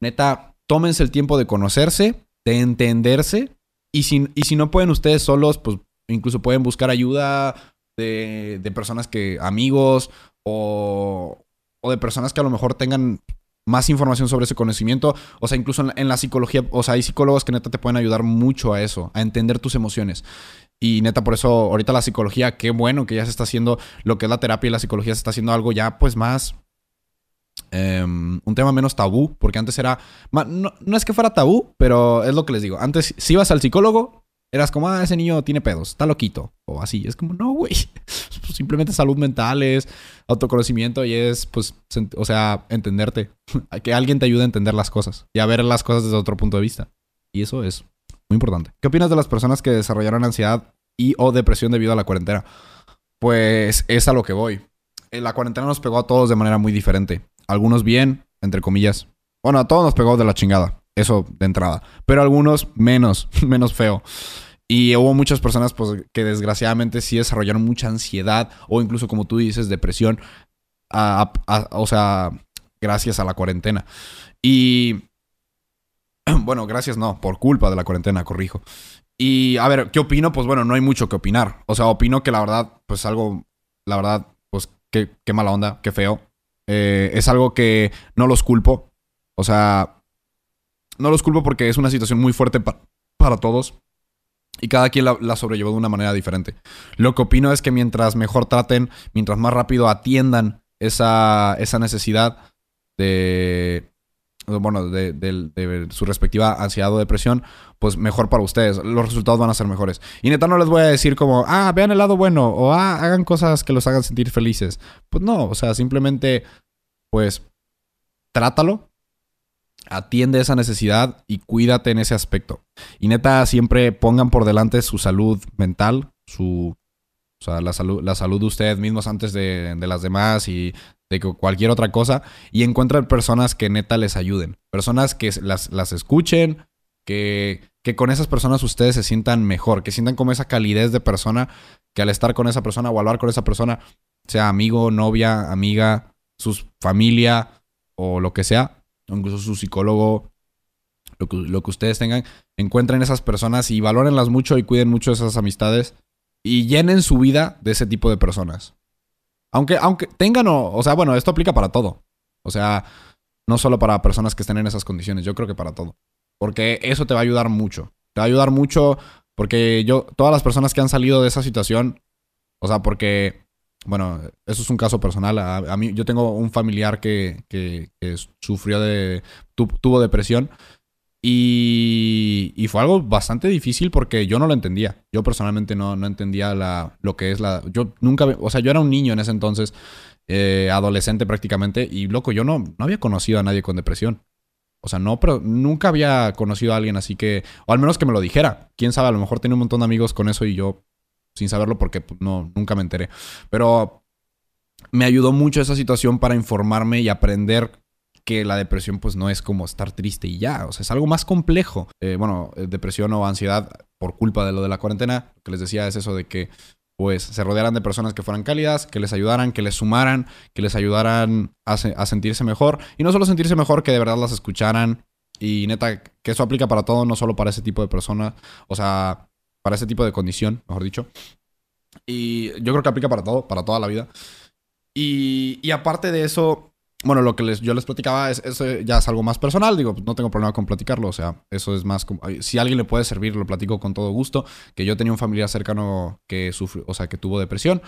Neta, tómense el tiempo de conocerse, de entenderse. Y si, y si no pueden ustedes solos, pues incluso pueden buscar ayuda de, de personas que, amigos o, o de personas que a lo mejor tengan más información sobre ese conocimiento. O sea, incluso en la, psicología, o sea, hay psicólogos que neta te pueden ayudar mucho a eso, a entender tus emociones. Y neta, por eso ahorita la psicología, qué bueno que ya se está haciendo lo que es la terapia y la psicología se está haciendo algo ya pues más... Eh, un tema menos tabú, porque antes era... No, no es que fuera tabú, pero es lo que les digo. Antes, si ibas al psicólogo, eras como, ah, ese niño tiene pedos, está loquito. O así. Es como, no, güey. Simplemente salud mental, es autoconocimiento y es, pues, o sea, entenderte. que alguien te ayude a entender las cosas y a ver las cosas desde otro punto de vista. Y eso es muy importante. ¿Qué opinas de las personas que desarrollaron ansiedad y o depresión debido a la cuarentena. Pues es a lo que voy. Eh, La cuarentena nos pegó a todos de manera muy diferente. Algunos bien, entre comillas. Bueno, a todos nos pegó de la chingada. Eso de entrada. Pero algunos menos, menos feo. Y hubo muchas personas pues, que desgraciadamente sí desarrollaron mucha ansiedad o incluso, como tú dices, depresión. a- o sea, gracias a la cuarentena. Y bueno, gracias no, por culpa de la cuarentena, corrijo. Y a ver, ¿qué opino? Pues bueno, no hay mucho que opinar. O sea, opino que la verdad, pues algo, la verdad, pues qué, qué mala onda, qué feo. Eh, es algo que no los culpo. O sea, no los culpo porque es una situación muy fuerte pa- para todos. Y cada quien la, la sobrellevó de una manera diferente. Lo que opino es que mientras mejor traten, mientras más rápido atiendan esa, esa necesidad de, bueno, de, de- de su respectiva ansiedad o depresión, pues mejor para ustedes. Los resultados van a ser mejores. Y neta no les voy a decir como, ah, vean el lado bueno o ah, hagan cosas que los hagan sentir felices. Pues no, o sea, simplemente, pues, trátalo, atiende esa necesidad y cuídate en ese aspecto. Y neta, siempre pongan por delante su salud mental, su, o sea, la salud, la salud de ustedes mismos antes de, las demás y de cualquier otra cosa. Y encuentren personas que neta les ayuden. Personas que las, las escuchen, que, que con esas personas ustedes se sientan mejor, que sientan como esa calidez de persona, que al estar con esa persona o hablar con esa persona, sea amigo, novia, amiga, su familia o lo que sea, incluso su psicólogo, lo que, lo que ustedes tengan, encuentren esas personas y valórenlas mucho y cuiden mucho esas amistades y llenen su vida de ese tipo de personas. Aunque, aunque tengan o, o sea, bueno, esto aplica para todo. O sea, no solo para personas que estén en esas condiciones, yo creo que para todo. Porque eso te va a ayudar mucho. Te va a ayudar mucho porque yo, todas las personas que han salido de esa situación, o sea, porque, bueno, eso es un caso personal. A, mí, yo tengo un familiar que, sufrió de, tu, tuvo depresión y, y, fue algo bastante difícil porque yo no lo entendía. Yo personalmente no, no entendía la, lo que es la... Yo nunca... O sea, yo era un niño en ese entonces, eh, adolescente prácticamente, y loco, yo no, no había conocido a nadie con depresión. O sea, no, pero nunca había conocido a alguien así que... O al menos que me lo dijera. Quién sabe, a lo mejor tenía un montón de amigos con eso y yo sin saberlo porque pues, no, nunca me enteré. Pero me ayudó mucho esa situación para informarme y aprender que la depresión pues no es como estar triste y ya, o sea, es algo más complejo. Eh, bueno, depresión o ansiedad por culpa de lo de la cuarentena, lo que les decía es eso de que pues se rodearan de personas que fueran cálidas, que les ayudaran, que les sumaran, que les ayudaran a, a sentirse mejor. Y no solo sentirse mejor, que de verdad las escucharan. Y neta, que eso aplica para todo, no solo para ese tipo de personas, o sea, para ese tipo de condición, mejor dicho. Y yo creo que aplica para todo, para toda la vida. Y, aparte de eso, bueno, lo que yo les platicaba es, eso ya es algo más personal, digo, no tengo problema con platicarlo, o sea, eso es más si alguien le puede servir, lo platico con todo gusto, que yo tenía un familiar cercano que sufrió, o sea, que tuvo depresión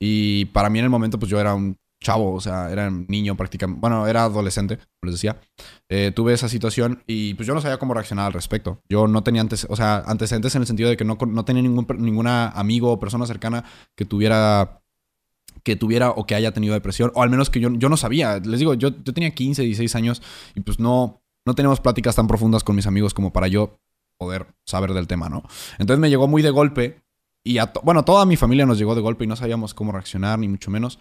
y para mí en el momento pues yo era un chavo, o sea, era niño prácticamente, bueno, era adolescente, como les decía, eh, tuve esa situación y pues yo no sabía cómo reaccionar al respecto, yo no tenía antes, o sea, antecedentes en el sentido de que no, no tenía ningún ninguna amigo o persona cercana que tuviera que tuviera o que haya tenido depresión, o al menos que yo, yo no sabía. Les digo, yo, yo tenía 15, 16 años y pues no, no pláticas tan profundas con mis amigos como para yo poder saber del tema, ¿no? Entonces me llegó muy de golpe y a bueno, toda mi familia nos llegó de golpe y no sabíamos cómo reaccionar, ni mucho menos.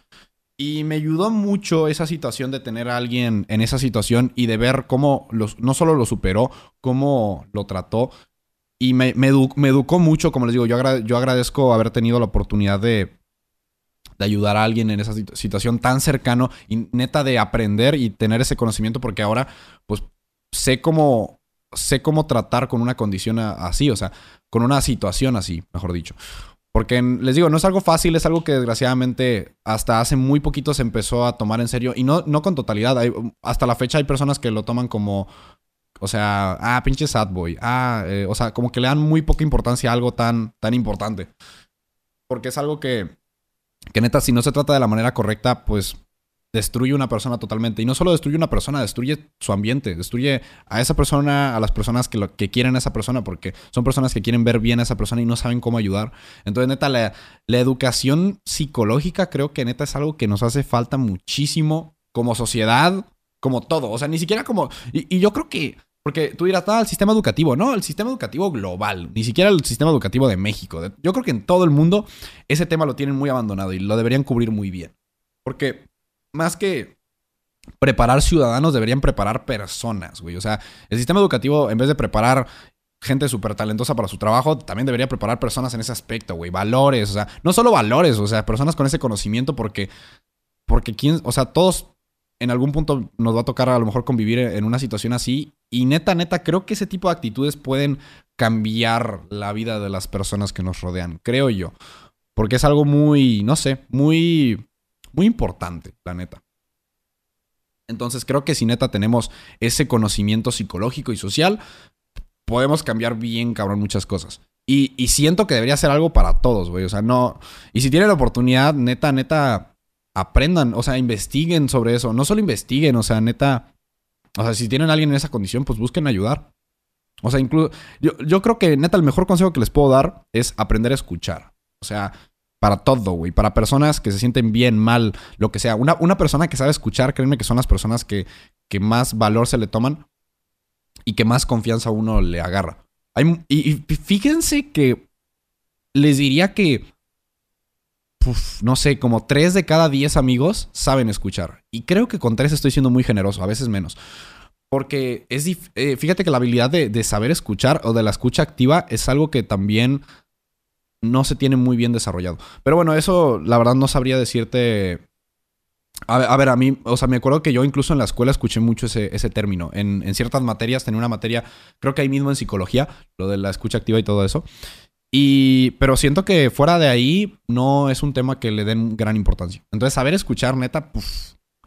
Y me ayudó mucho esa situación de tener a alguien en esa situación y de ver cómo los, no solo lo superó, cómo lo trató. Y me, me, edu me educó mucho, como les digo, yo, agra yo agradezco haber tenido la oportunidad de, de ayudar a alguien en esa situación tan cercano y neta de aprender y tener ese conocimiento porque ahora pues sé cómo sé cómo tratar con una condición así, o sea, con una situación así, mejor dicho. Porque les digo, no es algo fácil, es algo que desgraciadamente hasta hace muy poquito se empezó a tomar en serio y no, no con totalidad. Hasta la fecha hay personas que lo toman como, o sea, ah, pinche sad boy, ah, eh, o sea, como que le dan muy poca importancia a algo tan, tan importante. Porque es algo que, que neta, si no se trata de la manera correcta, pues destruye una persona totalmente. Y no solo destruye una persona, destruye su ambiente, destruye a esa persona, a las personas que, lo, que quieren a esa persona, porque son personas que quieren ver bien a esa persona y no saben cómo ayudar. Entonces, neta, la, la educación psicológica creo que neta es algo que nos hace falta muchísimo como sociedad, como todo. O sea, ni siquiera como... Y, y yo creo que Porque tú dirás, ah, el sistema educativo. No, el sistema educativo global. Ni siquiera el sistema educativo de México. Yo creo que en todo el mundo ese tema lo tienen muy abandonado y lo deberían cubrir muy bien. Porque más que preparar ciudadanos, deberían preparar personas, güey. O sea, el sistema educativo, en vez de preparar gente súper talentosa para su trabajo, también debería preparar personas en ese aspecto, güey. Valores, o sea, no solo valores, o sea, personas con ese conocimiento porque, porque quién, o sea, todos en algún punto nos va a tocar a lo mejor convivir en una situación así. Y neta, neta, creo que ese tipo de actitudes pueden cambiar la vida de las personas que nos rodean, creo yo. Porque es algo muy, no sé, muy, muy importante, la neta. Entonces creo que si neta tenemos ese conocimiento psicológico y social, podemos cambiar bien, cabrón, muchas cosas. Y, y siento que debería ser algo para todos, güey. O sea, no. Y si tienen la oportunidad, neta, neta, aprendan, o sea, investiguen sobre eso. No solo investiguen, o sea, neta. O sea, si tienen a alguien en esa condición, pues busquen ayudar. O sea, incluso. Yo, yo creo que, neta, el mejor consejo que les puedo dar es aprender a escuchar. O sea, para todo, güey. Para personas que se sienten bien, mal, lo que sea. Una, una persona que sabe escuchar, créanme que son las personas que, que más valor se le toman y que más confianza uno le agarra. y, fíjense que les diría que, no sé, como tres de cada diez amigos saben escuchar. Y creo que con tres estoy siendo muy generoso, a veces menos. Porque es eh, fíjate que la habilidad de, de, saber escuchar o de la escucha activa es algo que también no se tiene muy bien desarrollado. Pero bueno, eso la verdad no sabría decirte. A ver, a, mí, o sea, me acuerdo que yo incluso en la escuela escuché mucho ese, término. En, ciertas materias, tenía una materia, creo que ahí mismo en psicología, lo de la escucha activa y todo eso. Y, pero siento que fuera de ahí no es un tema que le den gran importancia. Entonces, saber escuchar, neta,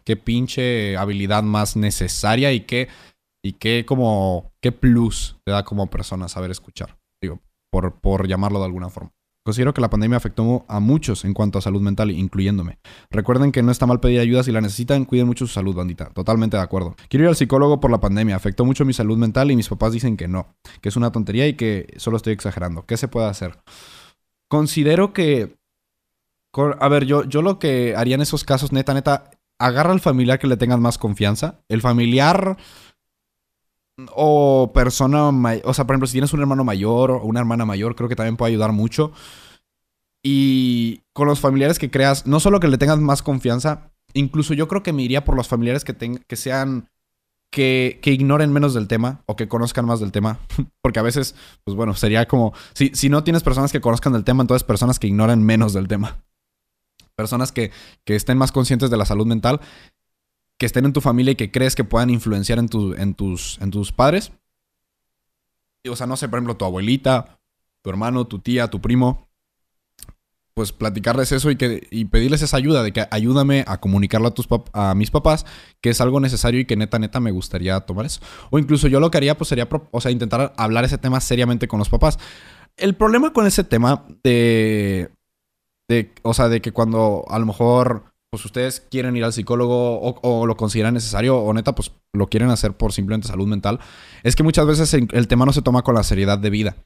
qué pinche habilidad más necesaria y qué, y qué como, qué plus te da como persona saber escuchar. Digo, por, por llamarlo de alguna forma. Considero que la pandemia afectó a muchos en cuanto a salud mental, incluyéndome. Recuerden que no está mal pedir ayuda si la necesitan, cuiden mucho su salud, bandita. Totalmente de acuerdo. Quiero ir al psicólogo por la pandemia, afectó mucho mi salud mental y mis papás dicen que no, que es una tontería y que solo estoy exagerando. ¿Qué se puede hacer? Considero que... A ver, yo, yo lo que haría en esos casos, neta, neta, agarra al familiar que le tengas más confianza. El familiar o persona, o sea, por ejemplo, si tienes un hermano mayor o una hermana mayor, creo que también puede ayudar mucho. Y con los familiares que creas, no solo que le tengas más confianza, incluso yo creo que me iría por los familiares que, que sean, que, que, ignoren menos del tema o que conozcan más del tema. Porque a veces, pues bueno, sería como, si, si no tienes personas que conozcan del tema, entonces personas que ignoren menos del tema. Personas que, que estén más conscientes de la salud mental que estén en tu familia y que crees que puedan influenciar en, tu, en, tus, en tus padres. O sea, no sé, por ejemplo, tu abuelita, tu hermano, tu tía, tu primo. Pues platicarles eso y, que, y pedirles esa ayuda de que ayúdame a comunicarlo a, tus a mis papás, que es algo necesario y que neta, neta me gustaría tomar eso. O incluso yo lo que haría, pues sería, o sea, intentar hablar ese tema seriamente con los papás. El problema con ese tema de, de, o sea, de que cuando a lo mejor pues ustedes quieren ir al psicólogo o, lo consideran necesario o neta, pues lo quieren hacer por simplemente salud mental, es que muchas veces el tema no se toma con la seriedad de vida.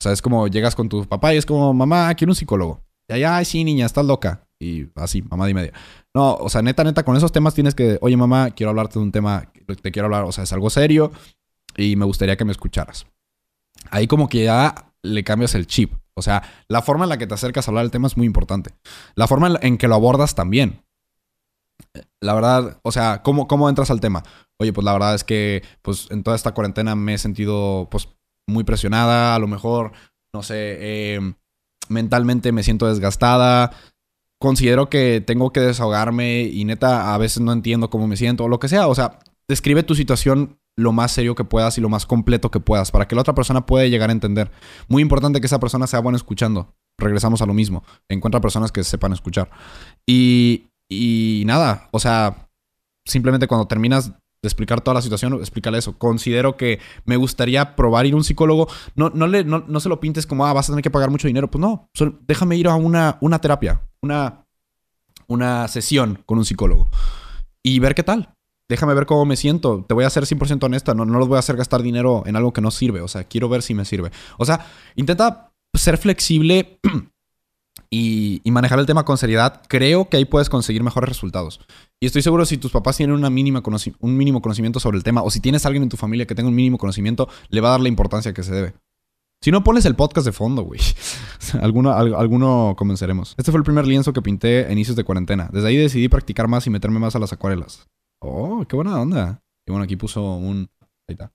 O sea, es como llegas con tu papá y es como, mamá, quiero un psicólogo. Y allá, ay, sí, niña, estás loca. Y así, mamá de media. No, o sea, neta, neta, con esos temas tienes que, oye, mamá, quiero hablarte de un tema, te quiero hablar, o sea, es algo serio y me gustaría que me escucharas. Ahí como que ya le cambias el chip. O sea, la forma en la que te acercas a hablar del tema es muy importante. La forma en que lo abordas también la verdad, o sea, ¿cómo, ¿cómo entras al tema? Oye, pues la verdad es que pues en toda esta cuarentena me he sentido pues muy presionada, a lo mejor, no sé, em, mentalmente me siento desgastada, considero que tengo que desahogarme y neta a veces no entiendo cómo me siento o lo que sea, o sea, describe tu situación lo más serio que puedas y lo más completo que puedas para que la otra persona pueda llegar a entender. Muy importante que esa persona sea buena escuchando. Regresamos a lo mismo. Encuentra personas que sepan escuchar. Y, y nada, o sea, simplemente cuando terminas de explicar toda la situación, explícale eso. Considero que me gustaría probar ir a un psicólogo. No, no, le, no, se lo pintes como, ah, vas a tener que pagar mucho dinero. Pues no, déjame ir a una, una terapia, una, una sesión con un psicólogo y ver qué tal. Déjame ver cómo me siento. Te voy a ser 100% honesta. No, no los voy a hacer gastar dinero en algo que no sirve. O sea, quiero ver si me sirve. O sea, intenta ser flexible y, manejar el tema con seriedad, creo que ahí puedes conseguir mejores resultados. Y estoy seguro si tus papás tienen una mínima un mínimo conocimiento sobre el tema, o si tienes alguien en tu familia que tenga un mínimo conocimiento, le va a dar la importancia que se debe. Si no, pones el podcast de fondo, güey. alguno, alguno convenceremos. Este fue el primer lienzo que pinté a inicios de cuarentena. Desde ahí decidí practicar más y meterme más a las acuarelas. Oh, qué buena onda. Y bueno, aquí puso un... Ahí está.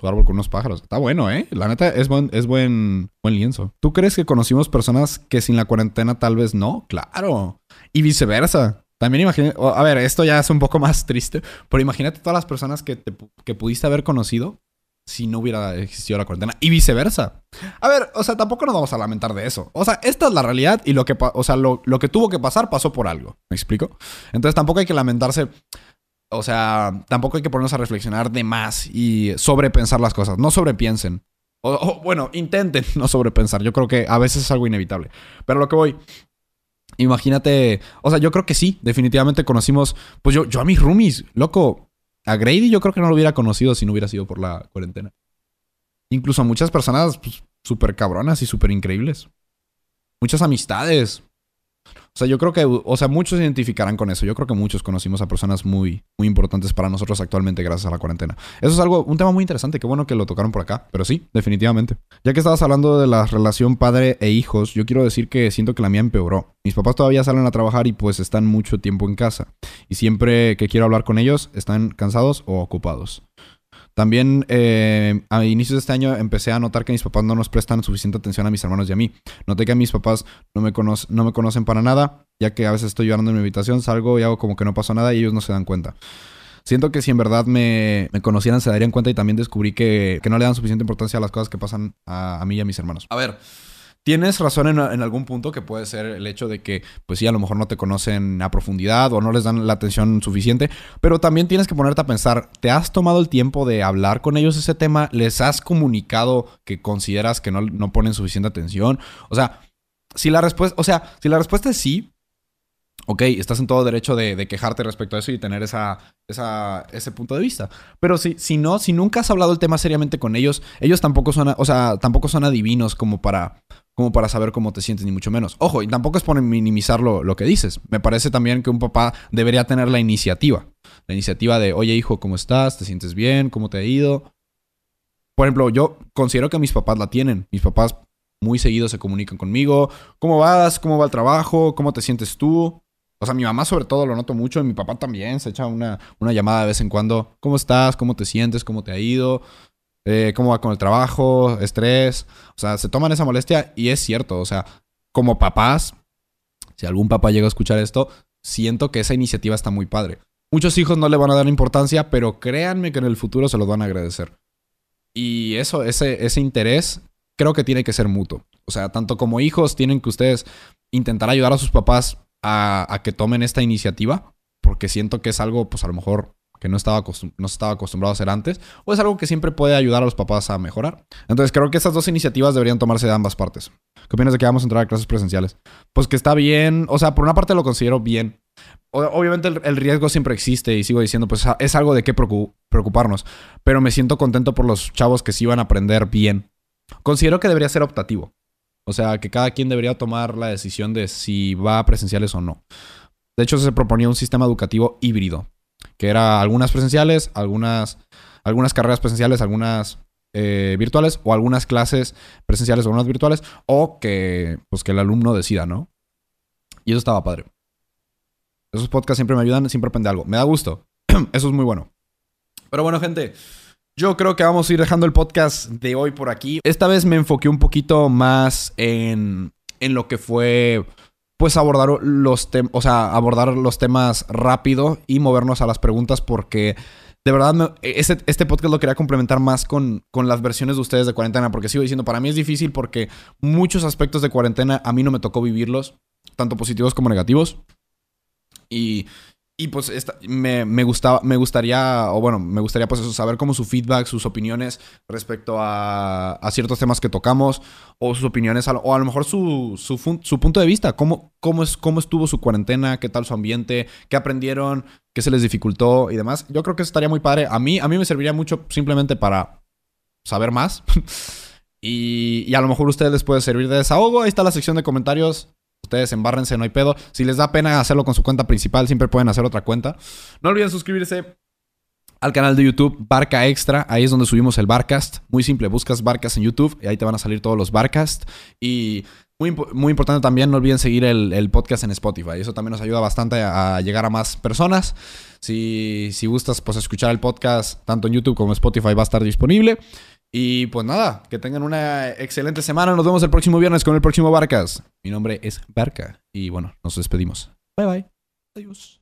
Su, árbol con unos pájaros. Está bueno, ¿eh? La neta es buen, es buen, buen lienzo. ¿Tú crees que conocimos personas que sin la cuarentena tal vez no? Claro. Y viceversa. También imagínate, a ver, esto ya es un poco más triste, pero imagínate todas las personas que, que pudiste haber conocido si no hubiera existido la cuarentena y viceversa. A ver, o sea, tampoco nos vamos a lamentar de eso. O sea, esta es la realidad y lo que, o sea, lo, lo que tuvo que pasar pasó por algo. ¿Me explico? Entonces tampoco hay que lamentarse. O sea, tampoco hay que ponernos a reflexionar de más y sobrepensar las cosas. No sobrepiensen. O, bueno, intenten no sobrepensar. Yo creo que a veces es algo inevitable. Pero lo que voy. Imagínate. O sea, yo creo que sí. Definitivamente conocimos. Pues yo, yo a mis roomies, loco. A Grady yo creo que no lo hubiera conocido si no hubiera sido por la cuarentena. Incluso a muchas personas pues, súper cabronas y súper increíbles. Muchas amistades. O sea, yo creo que, o sea, muchos se identificarán con eso. Yo creo que muchos conocimos a personas muy, muy importantes para nosotros actualmente gracias a la cuarentena. Eso es algo, un tema muy interesante. Qué bueno que lo tocaron por acá. Pero sí, definitivamente. Ya que estabas hablando de la relación padre e hijos, yo quiero decir que siento que la mía empeoró. Mis papás todavía salen a trabajar y pues están mucho tiempo en casa. Y siempre que quiero hablar con ellos, están cansados o ocupados. También eh, a inicios de este año empecé a notar que mis papás no nos prestan suficiente atención a mis hermanos y a mí. Noté que mis papás no me, no me conocen para nada, ya que a veces estoy llorando en mi habitación, salgo y hago como que no pasó nada y ellos no se dan cuenta. Siento que si en verdad me, conocieran se darían cuenta y también descubrí que, no le dan suficiente importancia a las cosas que pasan a, a mí y a mis hermanos. A ver, Tienes razón en, algún punto que puede ser el hecho de que, pues sí, a lo mejor no te conocen a profundidad o no les dan la atención suficiente, pero también tienes que ponerte a pensar, ¿te has tomado el tiempo de hablar con ellos ese tema? ¿Les has comunicado que consideras que no, no ponen suficiente atención? O sea, si la respuesta, o sea, si la respuesta es sí, ok, estás en todo derecho de, quejarte respecto a eso y tener esa, ese punto de vista. Pero si, si no, si nunca has hablado el tema seriamente con ellos, ellos tampoco son, o sea, tampoco son adivinos como para, como para saber cómo te sientes, ni mucho menos. Ojo, y tampoco es por minimizar lo, lo que dices. Me parece también que un papá debería tener la iniciativa. La iniciativa de, oye hijo, ¿cómo estás? ¿Te sientes bien? ¿Cómo te ha ido? Por ejemplo, yo considero que mis papás la tienen. Mis papás muy seguido se comunican conmigo. ¿Cómo vas? ¿Cómo va el trabajo? ¿Cómo te sientes tú? O sea, mi mamá sobre todo lo noto mucho, y mi papá también se echa una, una llamada de vez en cuando. ¿Cómo estás? ¿Cómo te sientes? ¿Cómo te ha ido? Eh, ¿Cómo va con el trabajo? ¿Estrés? O sea, se toman esa molestia y es cierto. O sea, como papás, si algún papá llega a escuchar esto, siento que esa iniciativa está muy padre. Muchos hijos no le van a dar importancia, pero créanme que en el futuro se los van a agradecer. Y eso, ese, ese interés, creo que tiene que ser mutuo. O sea, tanto como hijos, tienen que ustedes intentar ayudar a sus papás a, que tomen esta iniciativa, porque siento que es algo, pues a lo mejor que no estaba, estaba acostumbrado a hacer antes, o es algo que siempre puede ayudar a los papás a mejorar. Entonces creo que estas dos iniciativas deberían tomarse de ambas partes. ¿Qué opinas de que vamos a entrar a clases presenciales? Pues que está bien, o sea, por una parte lo considero bien. Obviamente el, riesgo siempre existe y sigo diciendo, pues es algo de qué preocuparnos, pero me siento contento por los chavos que sí van a aprender bien. Considero que debería ser optativo. O sea, que cada quien debería tomar la decisión de si va a presenciales o no. De hecho, se proponía un sistema educativo híbrido, que era algunas presenciales, algunas, algunas carreras presenciales, algunas eh, virtuales, o algunas clases presenciales, o algunas virtuales, o que, pues, que el alumno decida, ¿no? Y eso estaba padre. Esos podcasts siempre me ayudan, siempre aprende algo. Me da gusto. eso es muy bueno. Pero bueno, gente, yo creo que vamos a ir dejando el podcast de hoy por aquí. Esta vez me enfoqué un poquito más en, en lo que fue pues abordar los temas, o sea, abordar los temas rápido y movernos a las preguntas porque de verdad este, este, podcast lo quería complementar más con, con las versiones de ustedes de cuarentena porque sigo diciendo, para mí es difícil porque muchos aspectos de cuarentena a mí no me tocó vivirlos, tanto positivos como negativos. Y y pues me, gustaba, me gustaría, o bueno, me gustaría pues eso, saber cómo su feedback, sus opiniones respecto a, ciertos temas que tocamos, o sus opiniones, o a lo mejor su, su, punto de vista, cómo, cómo, es, cómo estuvo su cuarentena, qué tal su ambiente, qué aprendieron, qué se les dificultó y demás. Yo creo que eso estaría muy padre. A mí, a mí me serviría mucho simplemente para saber más. Y, y a lo mejor a ustedes les puede servir de desahogo. Ahí está la sección de comentarios. Ustedes embárrense, no hay pedo. Si les da pena hacerlo con su cuenta principal, siempre pueden hacer otra cuenta. No olviden suscribirse al canal de YouTube Barca Extra. Ahí es donde subimos el Barcast. Muy simple, buscas Barcast en YouTube y ahí te van a salir todos los Barcast. Y muy, muy importante también, no olviden seguir el, el podcast en Spotify. Eso también nos ayuda bastante a, a llegar a más personas. Si, si gustas pues, escuchar el podcast, tanto en YouTube como en Spotify va a estar disponible. Y pues nada, que tengan una excelente semana. Nos vemos el próximo viernes con el próximo Barcas. Mi nombre es Barca. Y bueno, nos despedimos. Bye bye. Adiós.